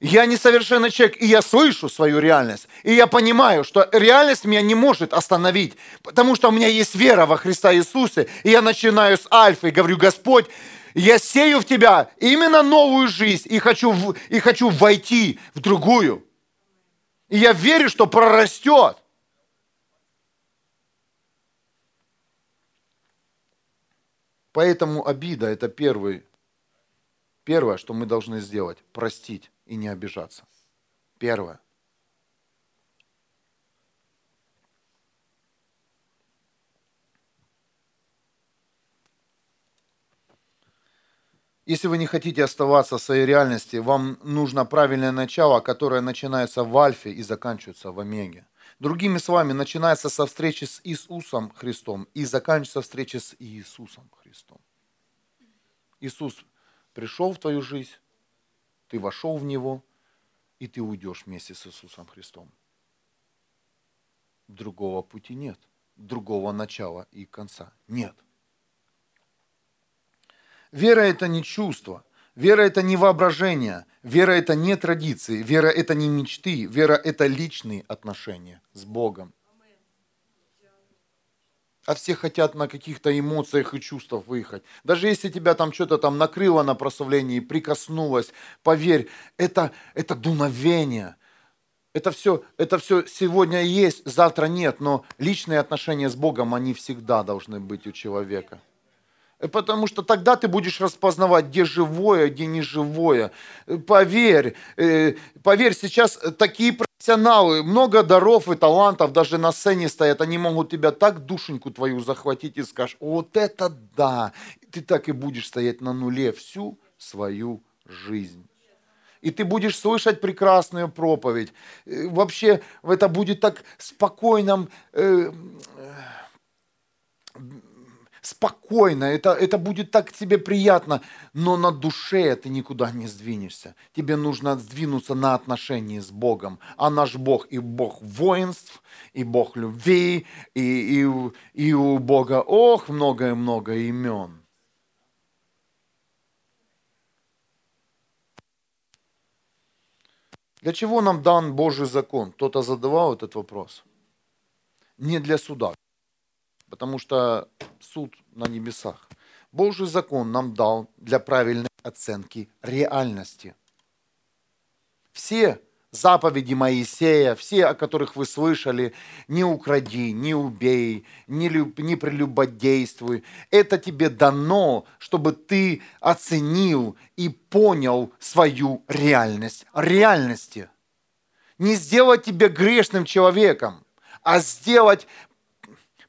Я несовершенный человек, и я слышу свою реальность. И я понимаю, что реальность меня не может остановить, потому что у меня есть вера во Христа Иисуса. И я начинаю с альфа и говорю, Господь, я сею в тебя именно новую жизнь и хочу, и хочу войти в другую. И я верю, что прорастет. Поэтому обида – это первый, первое, что мы должны сделать – простить и не обижаться. Первое. Если вы не хотите оставаться в своей реальности, вам нужно правильное начало, которое начинается в альфе и заканчивается в омеге. Другими словами, начинается со встречи с Иисусом Христом и заканчивается встреча с Иисусом Христом. Иисус пришел в твою жизнь, ты вошел в него, и ты уйдешь вместе с Иисусом Христом. Другого пути нет, другого начала и конца нет. Вера – это не чувство, вера – это не воображение, вера – это не традиции, вера – это не мечты, вера – это личные отношения с Богом – а все хотят на каких-то эмоциях и чувствах выехать. Даже если тебя там что-то там накрыло на прославлении, прикоснулось, поверь, это, это дуновение. Это все, это все сегодня есть, завтра нет, но личные отношения с Богом, они всегда должны быть у человека. Э, потому что тогда ты будешь распознавать, где живое, где не живое. Э, поверь, э, поверь, сейчас такие профессионалы, много даров и талантов даже на сцене стоят, они могут тебя так душеньку твою захватить и скажешь, вот это да, ты так и будешь стоять на нуле всю свою жизнь. И ты будешь слышать прекрасную проповедь. Вообще, это будет так спокойным, спокойно, это, это будет так тебе приятно, но на душе ты никуда не сдвинешься. Тебе нужно сдвинуться на отношении с Богом. А наш Бог и Бог воинств, и Бог любви, и, и, и у Бога, ох, много-много имен. Для чего нам дан Божий закон? Кто-то задавал этот вопрос. Не для суда потому что суд на небесах. Божий закон нам дал для правильной оценки реальности. Все заповеди Моисея, все, о которых вы слышали, не укради, не убей, не, люб, не прелюбодействуй. Это тебе дано, чтобы ты оценил и понял свою реальность. Реальности. Не сделать тебя грешным человеком, а сделать,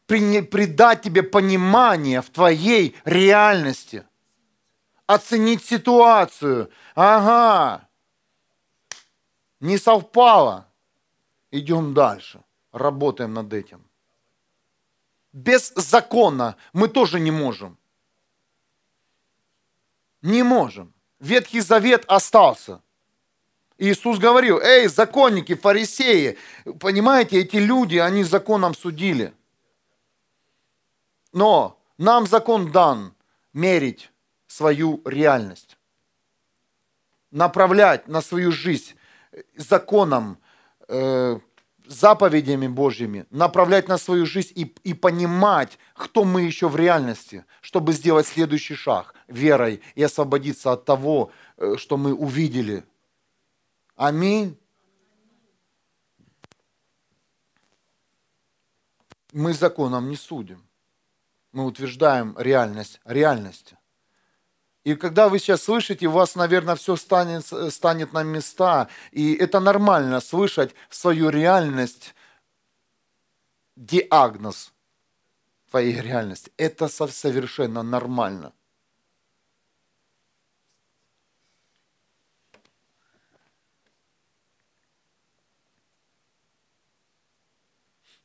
придать тебе понимание в твоей реальности. Оценить ситуацию. Ага, не совпало. Идем дальше, работаем над этим. Без закона мы тоже не можем. Не можем. Ветхий Завет остался. Иисус говорил, эй, законники, фарисеи, понимаете, эти люди, они законом судили. Но нам закон дан мерить свою реальность, направлять на свою жизнь законом, э, заповедями Божьими, направлять на свою жизнь и, и понимать, кто мы еще в реальности, чтобы сделать следующий шаг верой и освободиться от того, э, что мы увидели. Аминь. Мы законом не судим. Мы утверждаем реальность реальности. И когда вы сейчас слышите, у вас, наверное, все станет, станет на места. И это нормально слышать свою реальность, диагноз твоей реальности. Это совершенно нормально.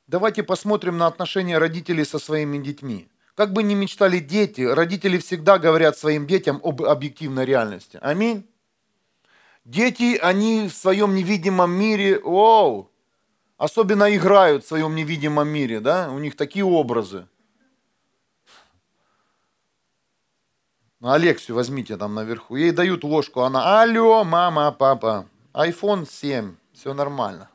Давайте посмотрим на отношения родителей со своими детьми. Как бы ни мечтали дети, родители всегда говорят своим детям об объективной реальности. Аминь. Дети, они в своем невидимом мире, оу, особенно играют в своем невидимом мире, да, у них такие образы. Алексию возьмите там наверху. Ей дают ложку, она, алло, мама, папа, iPhone 7, все нормально.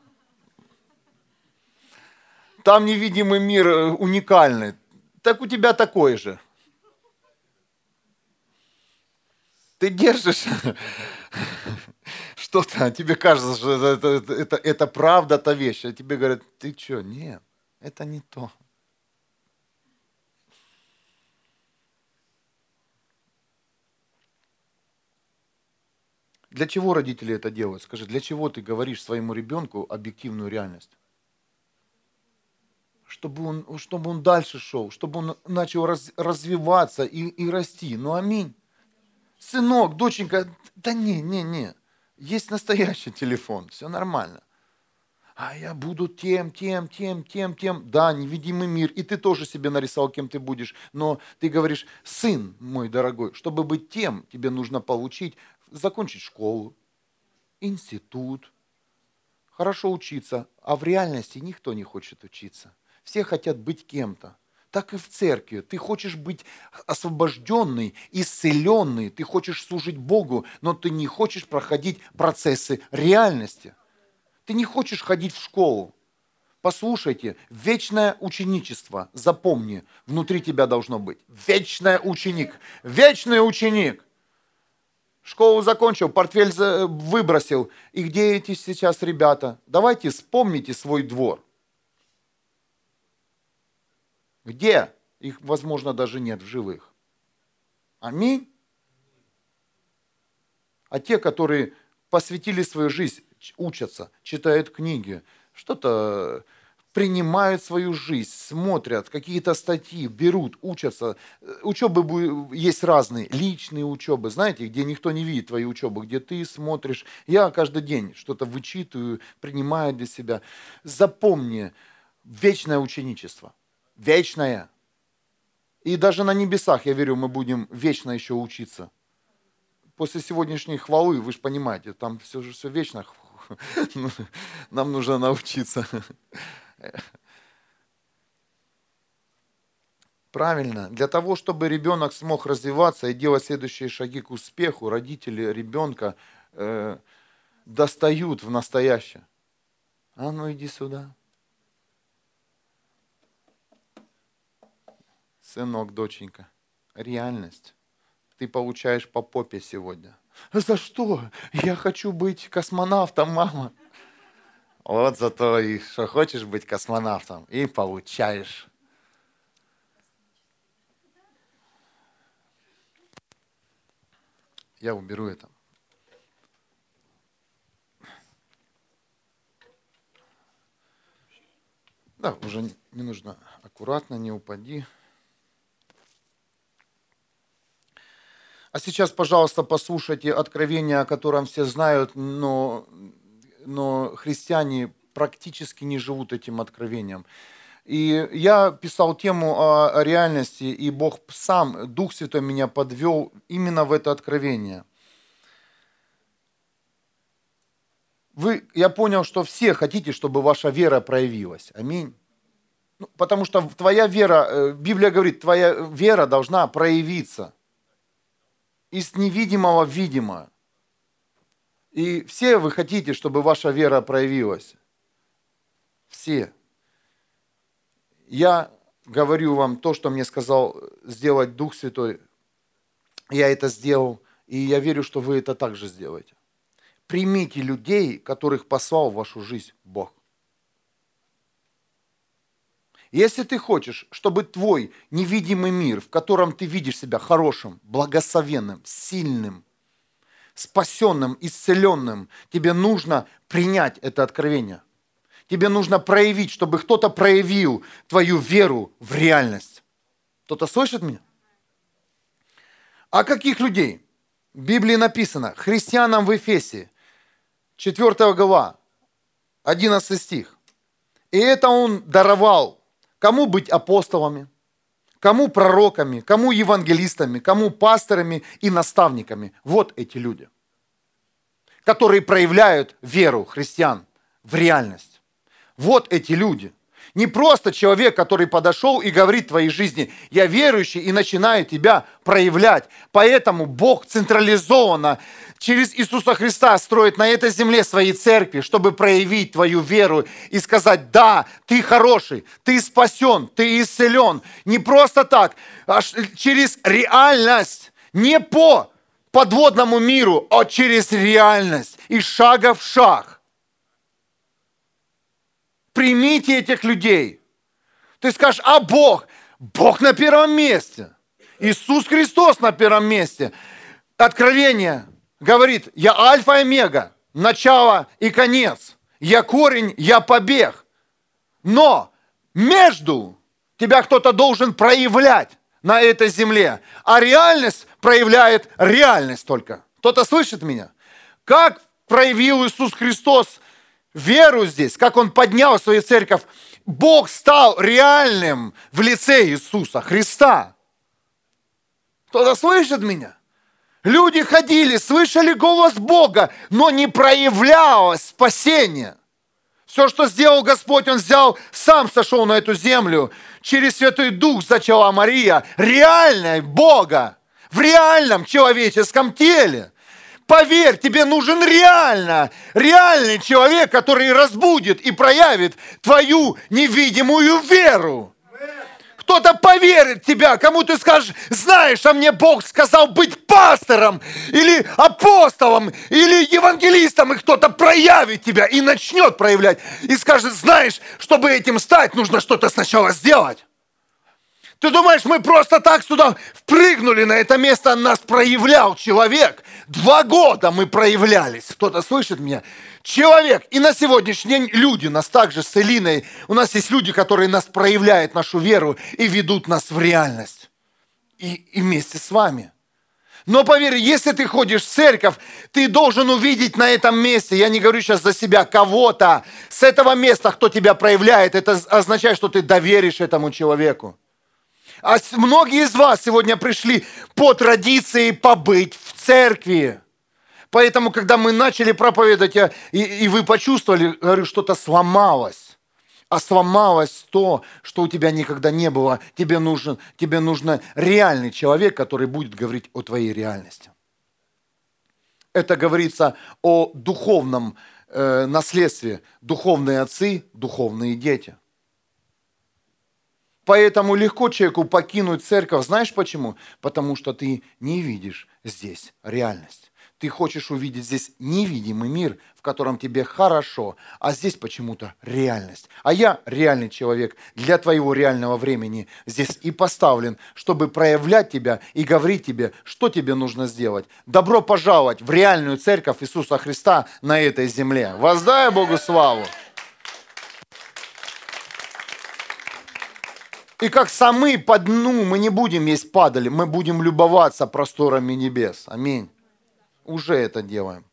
Там невидимый мир э, уникальный так у тебя такой же. Ты держишь что-то, а тебе кажется, что это, это, это, это правда та вещь, а тебе говорят, ты что, нет, это не то. Для чего родители это делают? Скажи, для чего ты говоришь своему ребенку объективную реальность? Чтобы он, чтобы он дальше шел, чтобы он начал раз, развиваться и, и расти. Ну, аминь. Сынок, доченька, да не, не, не. Есть настоящий телефон, все нормально. А я буду тем, тем, тем, тем, тем. Да, невидимый мир. И ты тоже себе нарисовал, кем ты будешь. Но ты говоришь, сын мой дорогой, чтобы быть тем, тебе нужно получить, закончить школу, институт, хорошо учиться. А в реальности никто не хочет учиться. Все хотят быть кем-то. Так и в церкви. Ты хочешь быть освобожденный, исцеленный, ты хочешь служить Богу, но ты не хочешь проходить процессы реальности. Ты не хочешь ходить в школу. Послушайте, вечное ученичество, запомни, внутри тебя должно быть. Вечный ученик, вечный ученик. Школу закончил, портфель выбросил. И где эти сейчас ребята? Давайте вспомните свой двор. Где? Их, возможно, даже нет в живых. Аминь. А те, которые посвятили свою жизнь, учатся, читают книги, что-то принимают свою жизнь, смотрят какие-то статьи, берут, учатся. Учебы есть разные, личные учебы, знаете, где никто не видит твои учебы, где ты смотришь. Я каждый день что-то вычитываю, принимаю для себя. Запомни, вечное ученичество – вечное. И даже на небесах, я верю, мы будем вечно еще учиться. После сегодняшней хвалы, вы же понимаете, там все же все вечно. Нам нужно научиться. Правильно. Для того, чтобы ребенок смог развиваться и делать следующие шаги к успеху, родители ребенка э, достают в настоящее. А ну иди сюда. Сынок, доченька, реальность. Ты получаешь по попе сегодня. За что? Я хочу быть космонавтом, мама. Вот зато и что хочешь быть космонавтом, и получаешь. Я уберу это. Да, уже не нужно аккуратно, не упади. А сейчас, пожалуйста, послушайте откровение, о котором все знают, но, но христиане практически не живут этим откровением. И я писал тему о, реальности, и Бог сам, Дух Святой меня подвел именно в это откровение. Вы, я понял, что все хотите, чтобы ваша вера проявилась. Аминь. Ну, потому что твоя вера, э, Библия говорит, твоя вера должна проявиться из невидимого в видимое. И все вы хотите, чтобы ваша вера проявилась. Все я говорю вам то, что мне сказал сделать Дух Святой. Я это сделал, и я верю, что вы это также сделаете. Примите людей, которых послал в вашу жизнь Бог. Если ты хочешь, чтобы твой невидимый мир, в котором ты видишь себя хорошим, благословенным, сильным, спасенным, исцеленным, тебе нужно принять это откровение – тебе нужно проявить, чтобы кто-то проявил твою веру в реальность. Кто-то слышит меня? А каких людей? В Библии написано, христианам в Эфесе, 4 глава, 11 стих. И это он даровал, кому быть апостолами, кому пророками, кому евангелистами, кому пасторами и наставниками. Вот эти люди, которые проявляют веру христиан в реальность. Вот эти люди. Не просто человек, который подошел и говорит твоей жизни, я верующий и начинаю тебя проявлять. Поэтому Бог централизованно через Иисуса Христа строит на этой земле свои церкви, чтобы проявить твою веру и сказать, да, ты хороший, ты спасен, ты исцелен. Не просто так, а через реальность, не по подводному миру, а через реальность, из шага в шаг примите этих людей. Ты скажешь, а Бог? Бог на первом месте. Иисус Христос на первом месте. Откровение говорит, я альфа и омега, начало и конец. Я корень, я побег. Но между тебя кто-то должен проявлять на этой земле. А реальность проявляет реальность только. Кто-то слышит меня? Как проявил Иисус Христос веру здесь, как Он поднял свою церковь, Бог стал реальным в лице Иисуса Христа. Кто-то слышит меня? Люди ходили, слышали голос Бога, но не проявлялось спасение. Все, что сделал Господь, Он взял, сам сошел на эту землю. Через Святой Дух зачала Мария реальная Бога в реальном человеческом теле. Поверь, тебе нужен реально, реальный человек, который разбудит и проявит твою невидимую веру. Кто-то поверит в тебя, кому ты скажешь, знаешь, а мне Бог сказал быть пастором или апостолом или евангелистом, и кто-то проявит тебя и начнет проявлять. И скажет, знаешь, чтобы этим стать, нужно что-то сначала сделать. Ты думаешь, мы просто так сюда впрыгнули на это место, нас проявлял человек. Два года мы проявлялись. Кто-то слышит меня? Человек. И на сегодняшний день люди, нас также с Элиной, у нас есть люди, которые нас проявляют, нашу веру, и ведут нас в реальность. И, и вместе с вами. Но поверь, если ты ходишь в церковь, ты должен увидеть на этом месте, я не говорю сейчас за себя, кого-то, с этого места, кто тебя проявляет, это означает, что ты доверишь этому человеку. А многие из вас сегодня пришли по традиции побыть в церкви. Поэтому, когда мы начали проповедовать, и, и вы почувствовали, говорю, что-то сломалось. А сломалось то, что у тебя никогда не было. Тебе нужен, тебе нужен реальный человек, который будет говорить о твоей реальности. Это говорится о духовном э, наследстве. Духовные отцы, духовные дети. Поэтому легко человеку покинуть церковь. Знаешь почему? Потому что ты не видишь здесь реальность. Ты хочешь увидеть здесь невидимый мир, в котором тебе хорошо, а здесь почему-то реальность. А я реальный человек для твоего реального времени здесь и поставлен, чтобы проявлять тебя и говорить тебе, что тебе нужно сделать. Добро пожаловать в реальную церковь Иисуса Христа на этой земле. Воздай Богу славу! И как самы по дну мы не будем есть падали, мы будем любоваться просторами небес. Аминь уже это делаем.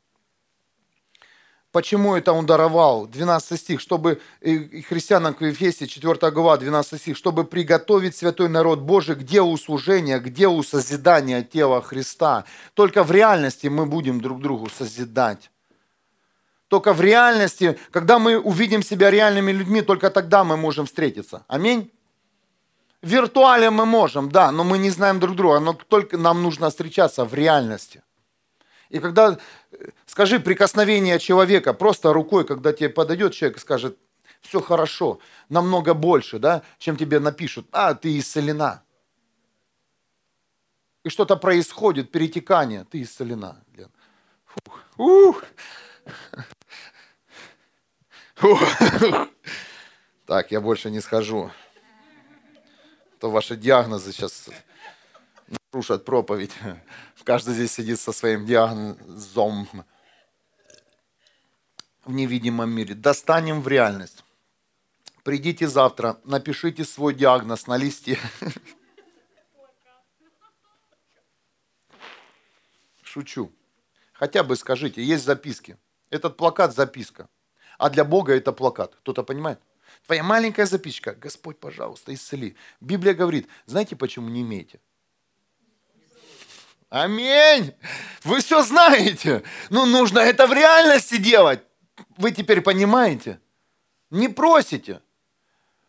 Почему это он даровал? 12 стих, чтобы и христианам к Ефесе, 4 глава, 12 стих, чтобы приготовить святой народ Божий к делу служения, к делу созидания тела Христа. Только в реальности мы будем друг другу созидать. Только в реальности, когда мы увидим себя реальными людьми, только тогда мы можем встретиться. Аминь. В виртуале мы можем, да, но мы не знаем друг друга, но только нам нужно встречаться в реальности. И когда, э, скажи, прикосновение человека просто рукой, когда тебе подойдет человек и скажет, все хорошо, намного больше, да, чем тебе напишут, а, ты исцелена. И что-то происходит, перетекание, ты исцелена. Фух. Ух. Ух. Так, я больше не схожу. То ваши диагнозы сейчас нарушат проповедь. Каждый здесь сидит со своим диагнозом в невидимом мире. Достанем в реальность. Придите завтра, напишите свой диагноз на листе. Шучу. Хотя бы скажите, есть записки. Этот плакат – записка. А для Бога это плакат. Кто-то понимает? Твоя маленькая записочка. Господь, пожалуйста, исцели. Библия говорит, знаете, почему не имеете? Аминь! Вы все знаете. Ну, нужно это в реальности делать. Вы теперь понимаете? Не просите.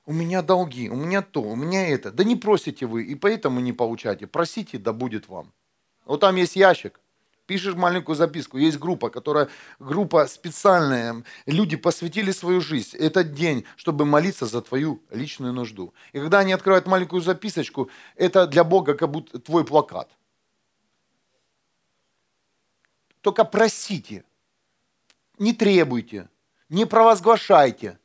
У меня долги, у меня то, у меня это. Да не просите вы, и поэтому не получаете. Просите, да будет вам. Вот там есть ящик. Пишешь маленькую записку. Есть группа, которая группа специальная. Люди посвятили свою жизнь, этот день, чтобы молиться за твою личную нужду. И когда они открывают маленькую записочку, это для Бога как будто твой плакат. Только просите. Не требуйте. Не провозглашайте.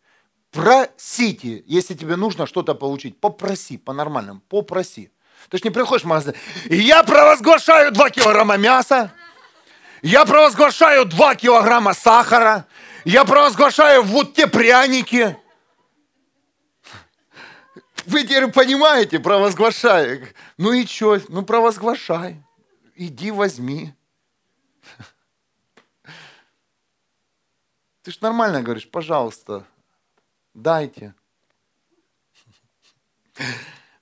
Просите. Если тебе нужно что-то получить, попроси по-нормальному. Попроси. Ты же не приходишь в магазин. Я провозглашаю 2 килограмма мяса. Я провозглашаю 2 килограмма сахара. Я провозглашаю вот те пряники. Вы теперь понимаете, провозглашай. Ну и что? Ну провозглашай. Иди возьми. Ты же нормально говоришь, пожалуйста, дайте.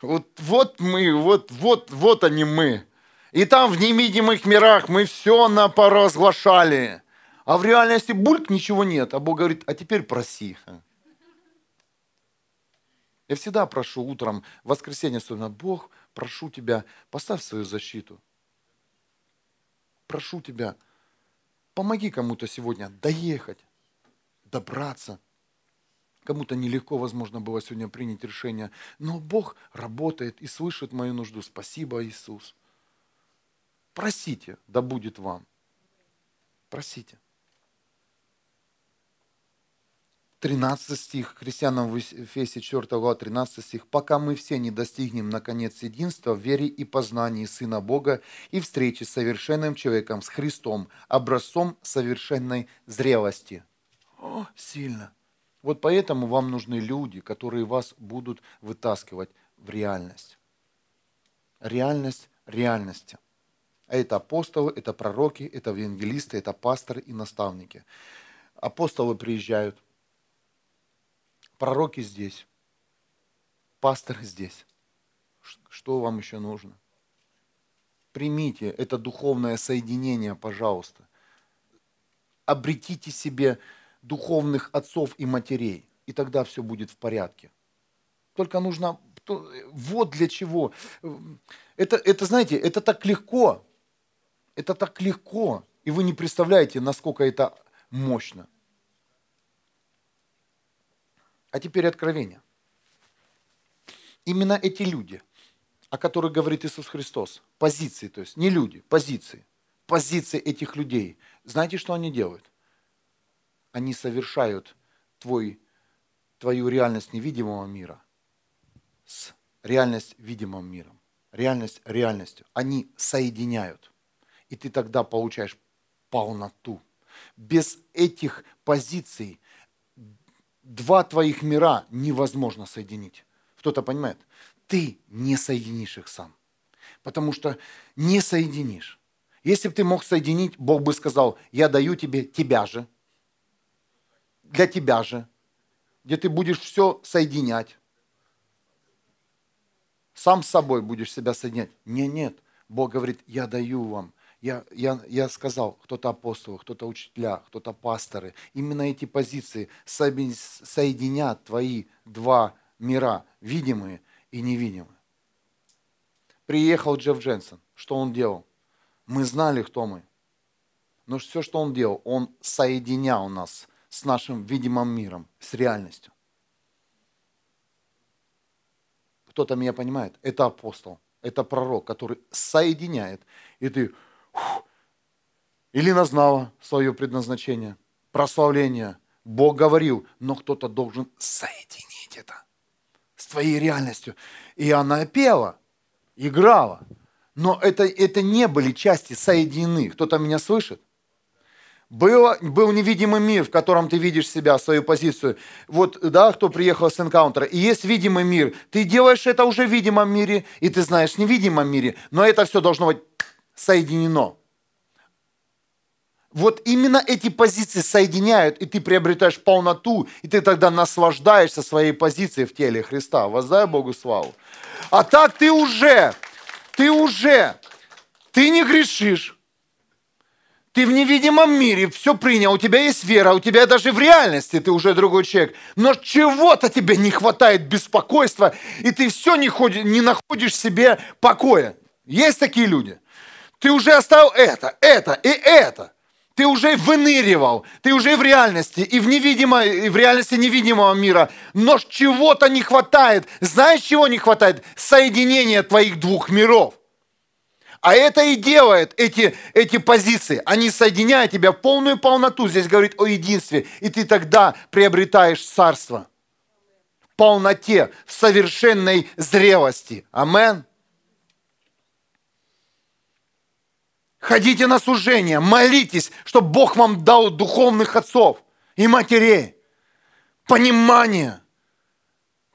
Вот, вот мы, вот, вот, вот они мы. И там в невидимых мирах мы все напоразглашали. А в реальности бульк ничего нет. А Бог говорит, а теперь проси. Я всегда прошу утром, в воскресенье особенно, Бог, прошу тебя, поставь свою защиту. Прошу тебя, помоги кому-то сегодня доехать добраться. Кому-то нелегко, возможно, было сегодня принять решение, но Бог работает и слышит мою нужду. Спасибо, Иисус. Просите, да будет вам. Просите. 13 стих, христианам в Ефесе 4 глава, 13 стих. «Пока мы все не достигнем, наконец, единства в вере и познании Сына Бога и встречи с совершенным человеком, с Христом, образцом совершенной зрелости». О, сильно. Вот поэтому вам нужны люди, которые вас будут вытаскивать в реальность. Реальность реальности. А это апостолы, это пророки, это евангелисты, это пасторы и наставники. Апостолы приезжают, пророки здесь, пасторы здесь. Что вам еще нужно? Примите это духовное соединение, пожалуйста. Обретите себе духовных отцов и матерей, и тогда все будет в порядке. Только нужно, вот для чего. Это, это, знаете, это так легко. Это так легко. И вы не представляете, насколько это мощно. А теперь откровение. Именно эти люди, о которых говорит Иисус Христос, позиции, то есть не люди, позиции, позиции этих людей, знаете, что они делают? Они совершают твой, твою реальность невидимого мира с реальность видимым миром, реальность реальностью. Они соединяют. И ты тогда получаешь полноту. Без этих позиций два твоих мира невозможно соединить. Кто-то понимает? Ты не соединишь их сам. Потому что не соединишь. Если бы ты мог соединить, Бог бы сказал, я даю тебе тебя же, для тебя же, где ты будешь все соединять. Сам с собой будешь себя соединять. Нет, нет. Бог говорит, я даю вам. Я, я, я сказал, кто-то апостолы, кто-то учителя, кто-то пасторы. Именно эти позиции соединят твои два мира, видимые и невидимые. Приехал Джефф Дженсон. Что он делал? Мы знали, кто мы. Но все, что он делал, он соединял нас с нашим видимым миром, с реальностью. Кто-то меня понимает? Это апостол, это пророк, который соединяет. И ты... Илина знала свое предназначение, прославление. Бог говорил, но кто-то должен соединить это с твоей реальностью. И она пела, играла. Но это, это не были части соединены. Кто-то меня слышит? Было, был невидимый мир, в котором ты видишь себя, свою позицию. Вот, да, кто приехал с энкаунтера. И есть видимый мир. Ты делаешь это уже в видимом мире, и ты знаешь в невидимом мире. Но это все должно быть соединено. Вот именно эти позиции соединяют, и ты приобретаешь полноту, и ты тогда наслаждаешься своей позицией в теле Христа. Воздай Богу славу. А так ты уже, ты уже, ты не грешишь, ты в невидимом мире все принял, у тебя есть вера, у тебя даже в реальности ты уже другой человек. Но чего-то тебе не хватает беспокойства, и ты все не, ходишь, не находишь себе покоя. Есть такие люди. Ты уже оставил это, это и это. Ты уже выныривал, ты уже в реальности, и в, невидимой, и в реальности невидимого мира. Но чего-то не хватает. Знаешь, чего не хватает? Соединения твоих двух миров. А это и делает эти, эти позиции. Они соединяют тебя в полную полноту. Здесь говорит о единстве. И ты тогда приобретаешь царство. В полноте, в совершенной зрелости. Амен. Ходите на служение, молитесь, чтобы Бог вам дал духовных отцов и матерей. Понимание.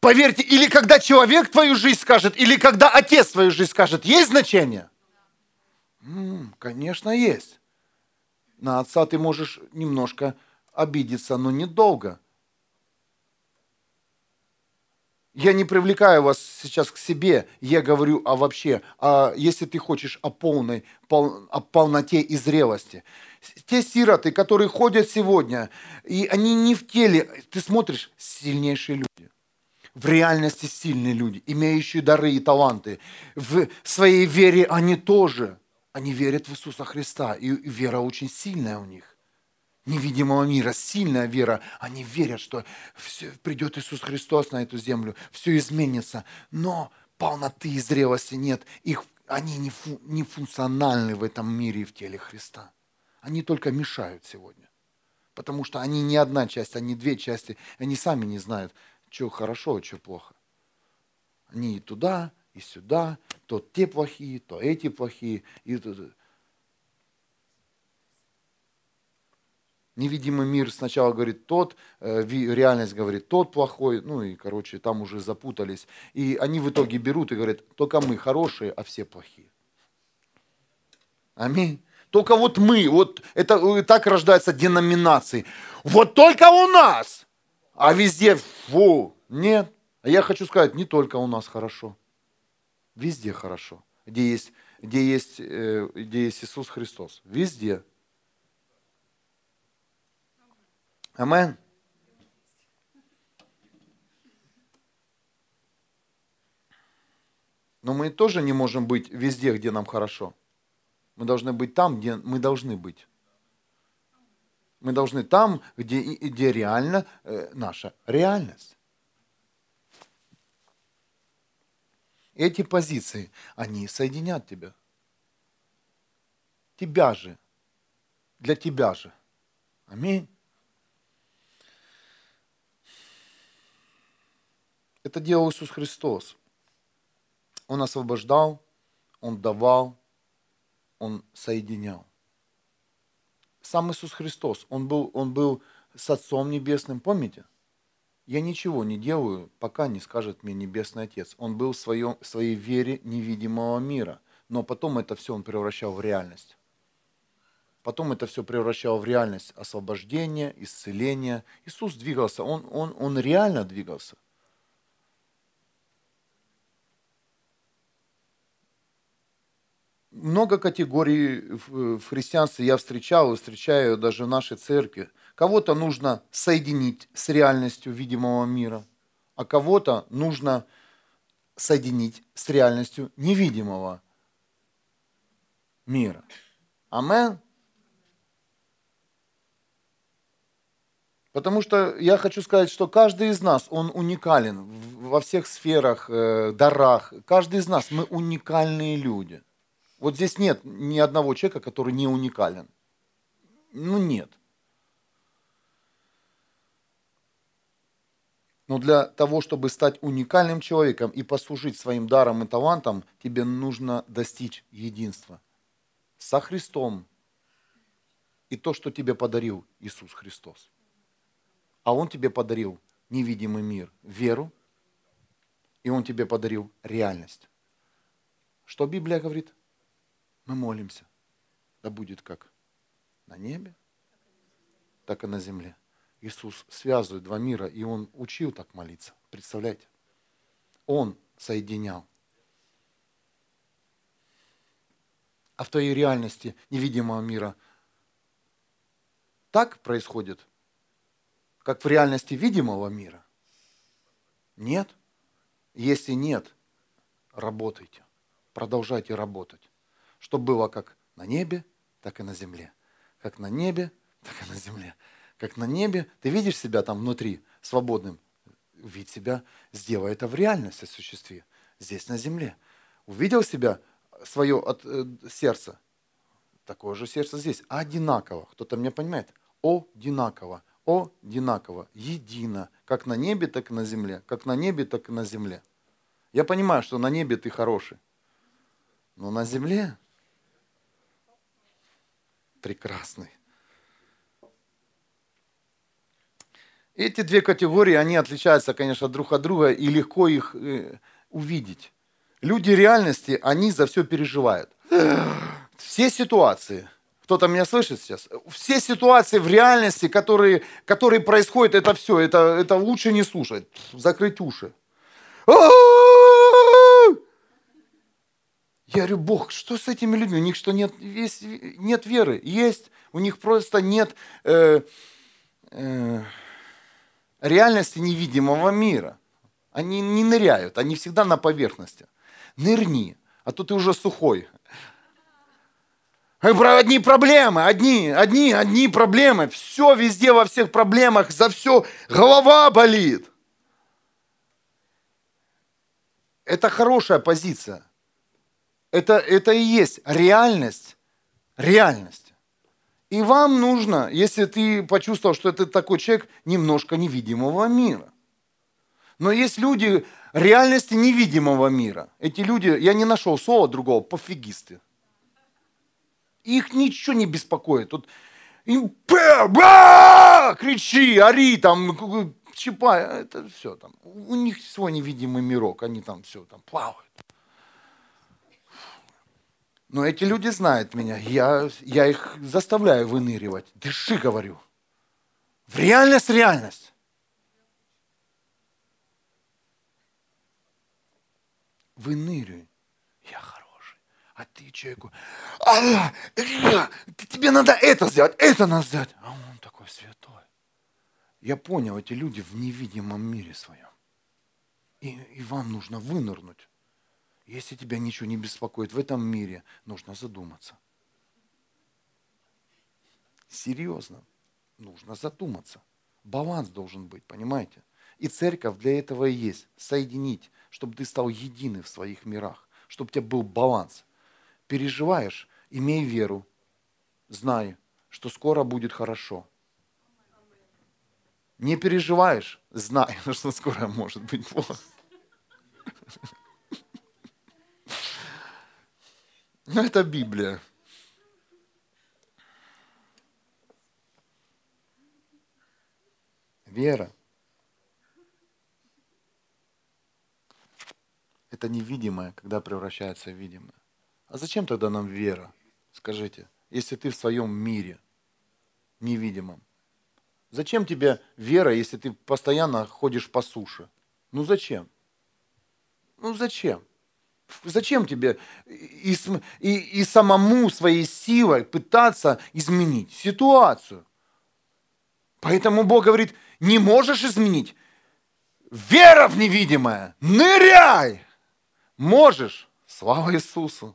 Поверьте, или когда человек твою жизнь скажет, или когда отец твою жизнь скажет, есть значение? М-м, конечно, есть. На отца ты можешь немножко обидеться, но недолго. Я не привлекаю вас сейчас к себе, я говорю о вообще, а если ты хочешь о полной, пол, о полноте и зрелости. Те сироты, которые ходят сегодня, и они не в теле, ты смотришь, сильнейшие люди. В реальности сильные люди, имеющие дары и таланты. В своей вере они тоже. Они верят в Иисуса Христа, и вера очень сильная у них. Невидимого мира, сильная вера. Они верят, что все, придет Иисус Христос на эту землю, все изменится. Но полноты и зрелости нет. Их, они не, фу, не функциональны в этом мире и в теле Христа. Они только мешают сегодня. Потому что они не одна часть, они две части. Они сами не знают, что хорошо, а что плохо. Они и туда, и сюда, то те плохие, то эти плохие. И Невидимый мир сначала говорит тот, э, реальность говорит тот плохой, ну и, короче, там уже запутались. И они в итоге берут и говорят, только мы хорошие, а все плохие. Аминь. Только вот мы, вот это э, так рождаются деноминации. Вот только у нас, а везде, фу, нет. А я хочу сказать, не только у нас хорошо. Везде хорошо. Где есть, где есть, э, где есть Иисус Христос. Везде. Амен. Но мы тоже не можем быть везде, где нам хорошо. Мы должны быть там, где мы должны быть. Мы должны там, где, где реально э, наша реальность. Эти позиции, они соединят тебя. Тебя же. Для тебя же. Аминь. Это делал Иисус Христос. Он освобождал, Он давал, Он соединял. Сам Иисус Христос, Он был, он был с Отцом Небесным, помните? Я ничего не делаю, пока не скажет мне Небесный Отец. Он был в, своем, в своей вере невидимого мира, но потом это все он превращал в реальность. Потом это все превращал в реальность освобождения, исцеления. Иисус двигался, он, он, он реально двигался – много категорий в христианстве я встречал и встречаю даже в нашей церкви. Кого-то нужно соединить с реальностью видимого мира, а кого-то нужно соединить с реальностью невидимого мира. Амен. Потому что я хочу сказать, что каждый из нас, он уникален во всех сферах, э, дарах. Каждый из нас, мы уникальные люди – вот здесь нет ни одного человека, который не уникален. Ну нет. Но для того, чтобы стать уникальным человеком и послужить своим даром и талантом, тебе нужно достичь единства со Христом и то, что тебе подарил Иисус Христос. А Он тебе подарил невидимый мир, веру, и Он тебе подарил реальность. Что Библия говорит? Мы молимся. Да будет как на небе, так и на земле. Иисус связывает два мира, и Он учил так молиться. Представляете? Он соединял. А в твоей реальности невидимого мира так происходит, как в реальности видимого мира? Нет. Если нет, работайте. Продолжайте работать чтобы было как на небе, так и на земле. Как на небе, так и на земле. Как на небе, ты видишь себя там внутри свободным, увидь себя, сделай это в реальность осуществи, здесь на земле. Увидел себя, свое от, э, сердце, такое же сердце здесь, одинаково. Кто-то меня понимает? Одинаково, одинаково, едино, как на небе, так и на земле, как на небе, так и на земле. Я понимаю, что на небе ты хороший, но на земле прекрасный. Эти две категории, они отличаются, конечно, друг от друга, и легко их э, увидеть. Люди реальности, они за все переживают. Все ситуации, кто-то меня слышит сейчас, все ситуации в реальности, которые, которые происходят, это все, это, это лучше не слушать, закрыть уши. Я говорю, Бог, что с этими людьми? У них что, нет, есть, нет веры? Есть. У них просто нет э, э, реальности невидимого мира. Они не ныряют, они всегда на поверхности. Нырни, а то ты уже сухой. Одни проблемы, одни, одни, одни проблемы. Все везде, во всех проблемах, за все голова болит. Это хорошая позиция. Это, это и есть реальность, реальность. И вам нужно, если ты почувствовал, что это такой человек, немножко невидимого мира. Но есть люди реальности невидимого мира. Эти люди, я не нашел слова другого, пофигисты. Их ничего не беспокоит. Тут им кричи, ори, там, чипай, это все там. У них свой невидимый мирок, они там все там плавают. Но эти люди знают меня, я, я их заставляю выныривать. Дыши, говорю. В реальность, реальность. Выныривай. Я хороший. А ты человеку, а, тебе надо это сделать, это надо сделать. А он такой святой. Я понял, эти люди в невидимом мире своем. И, и вам нужно вынырнуть. Если тебя ничего не беспокоит в этом мире, нужно задуматься. Серьезно. нужно задуматься. Баланс должен быть, понимаете? И церковь для этого и есть. Соединить, чтобы ты стал единый в своих мирах, чтобы у тебя был баланс. Переживаешь, имей веру, знай, что скоро будет хорошо. Не переживаешь, знай, что скоро может быть плохо. Ну, это Библия. Вера. Это невидимое, когда превращается в видимое. А зачем тогда нам вера? Скажите, если ты в своем мире невидимом. Зачем тебе вера, если ты постоянно ходишь по суше? Ну зачем? Ну зачем? Зачем тебе и, и, и самому своей силой пытаться изменить ситуацию? Поэтому Бог говорит, не можешь изменить. Вера в невидимое, ныряй! Можешь, слава Иисусу.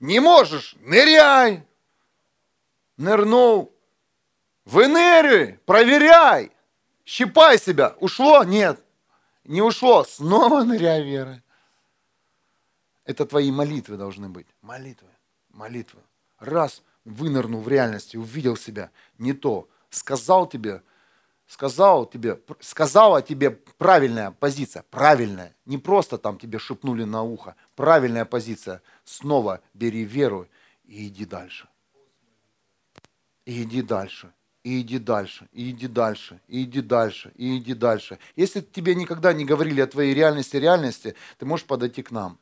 Не можешь, ныряй. Нырнул, выныривай, проверяй, щипай себя. Ушло? Нет. Не ушло. Снова ныряй верой. Это твои молитвы должны быть. Молитвы, молитвы. Раз вынырнул в реальности, увидел себя, не то, сказал тебе, сказал тебе, сказала тебе правильная позиция, правильная, не просто там тебе шепнули на ухо, правильная позиция, снова бери веру и иди дальше. И иди дальше, и иди дальше, и иди дальше, и иди дальше, и иди дальше. Если тебе никогда не говорили о твоей реальности, реальности, ты можешь подойти к нам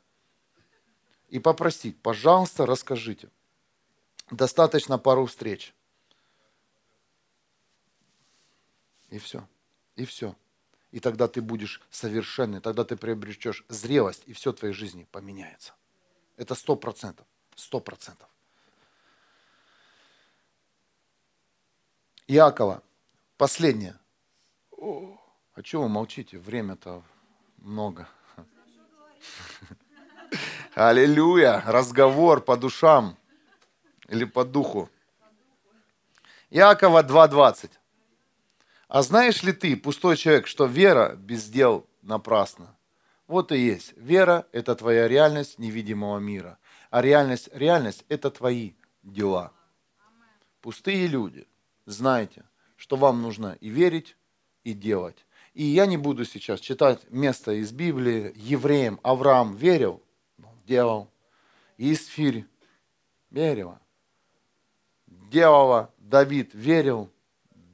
и попросить, пожалуйста, расскажите. Достаточно пару встреч. И все. И все. И тогда ты будешь совершенный, тогда ты приобретешь зрелость, и все в твоей жизни поменяется. Это сто процентов. Сто процентов. Иакова. Последнее. О, а чего вы молчите? Время-то много. Аллилуйя! Разговор по душам или по духу. Иакова 2.20. А знаешь ли ты, пустой человек, что вера без дел напрасна? Вот и есть. Вера – это твоя реальность невидимого мира. А реальность, реальность – это твои дела. Пустые люди, знайте, что вам нужно и верить, и делать. И я не буду сейчас читать место из Библии. Евреям Авраам верил, делал. Исфирь верила. Делала Давид, верил,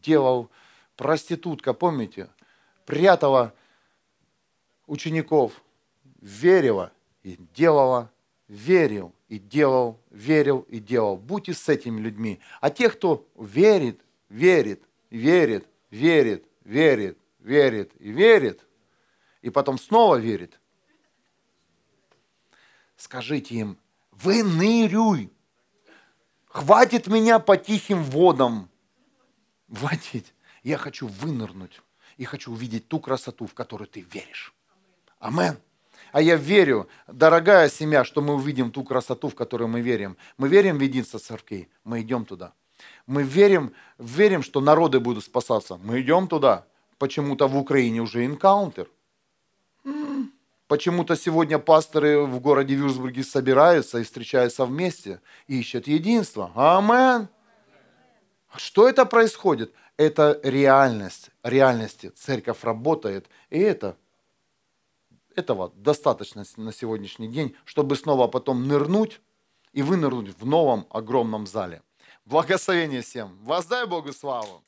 делал. Проститутка, помните, прятала учеников, верила и делала, верил и делал, верил и делал. Будьте с этими людьми. А те, кто верит, верит, верит, верит, верит, верит и верит, и потом снова верит – скажите им, выныривай, хватит меня по тихим водам. Хватит. Я хочу вынырнуть и хочу увидеть ту красоту, в которую ты веришь. Амен. А я верю, дорогая семья, что мы увидим ту красоту, в которую мы верим. Мы верим в единство церквей, мы идем туда. Мы верим, верим, что народы будут спасаться. Мы идем туда. Почему-то в Украине уже энкаунтер. Почему-то сегодня пасторы в городе Вюрсбурге собираются и встречаются вместе, и ищут единство. Амен. Что это происходит? Это реальность, реальности. Церковь работает, и это, этого достаточно на сегодняшний день, чтобы снова потом нырнуть и вынырнуть в новом огромном зале. Благословение всем. Воздай Богу славу.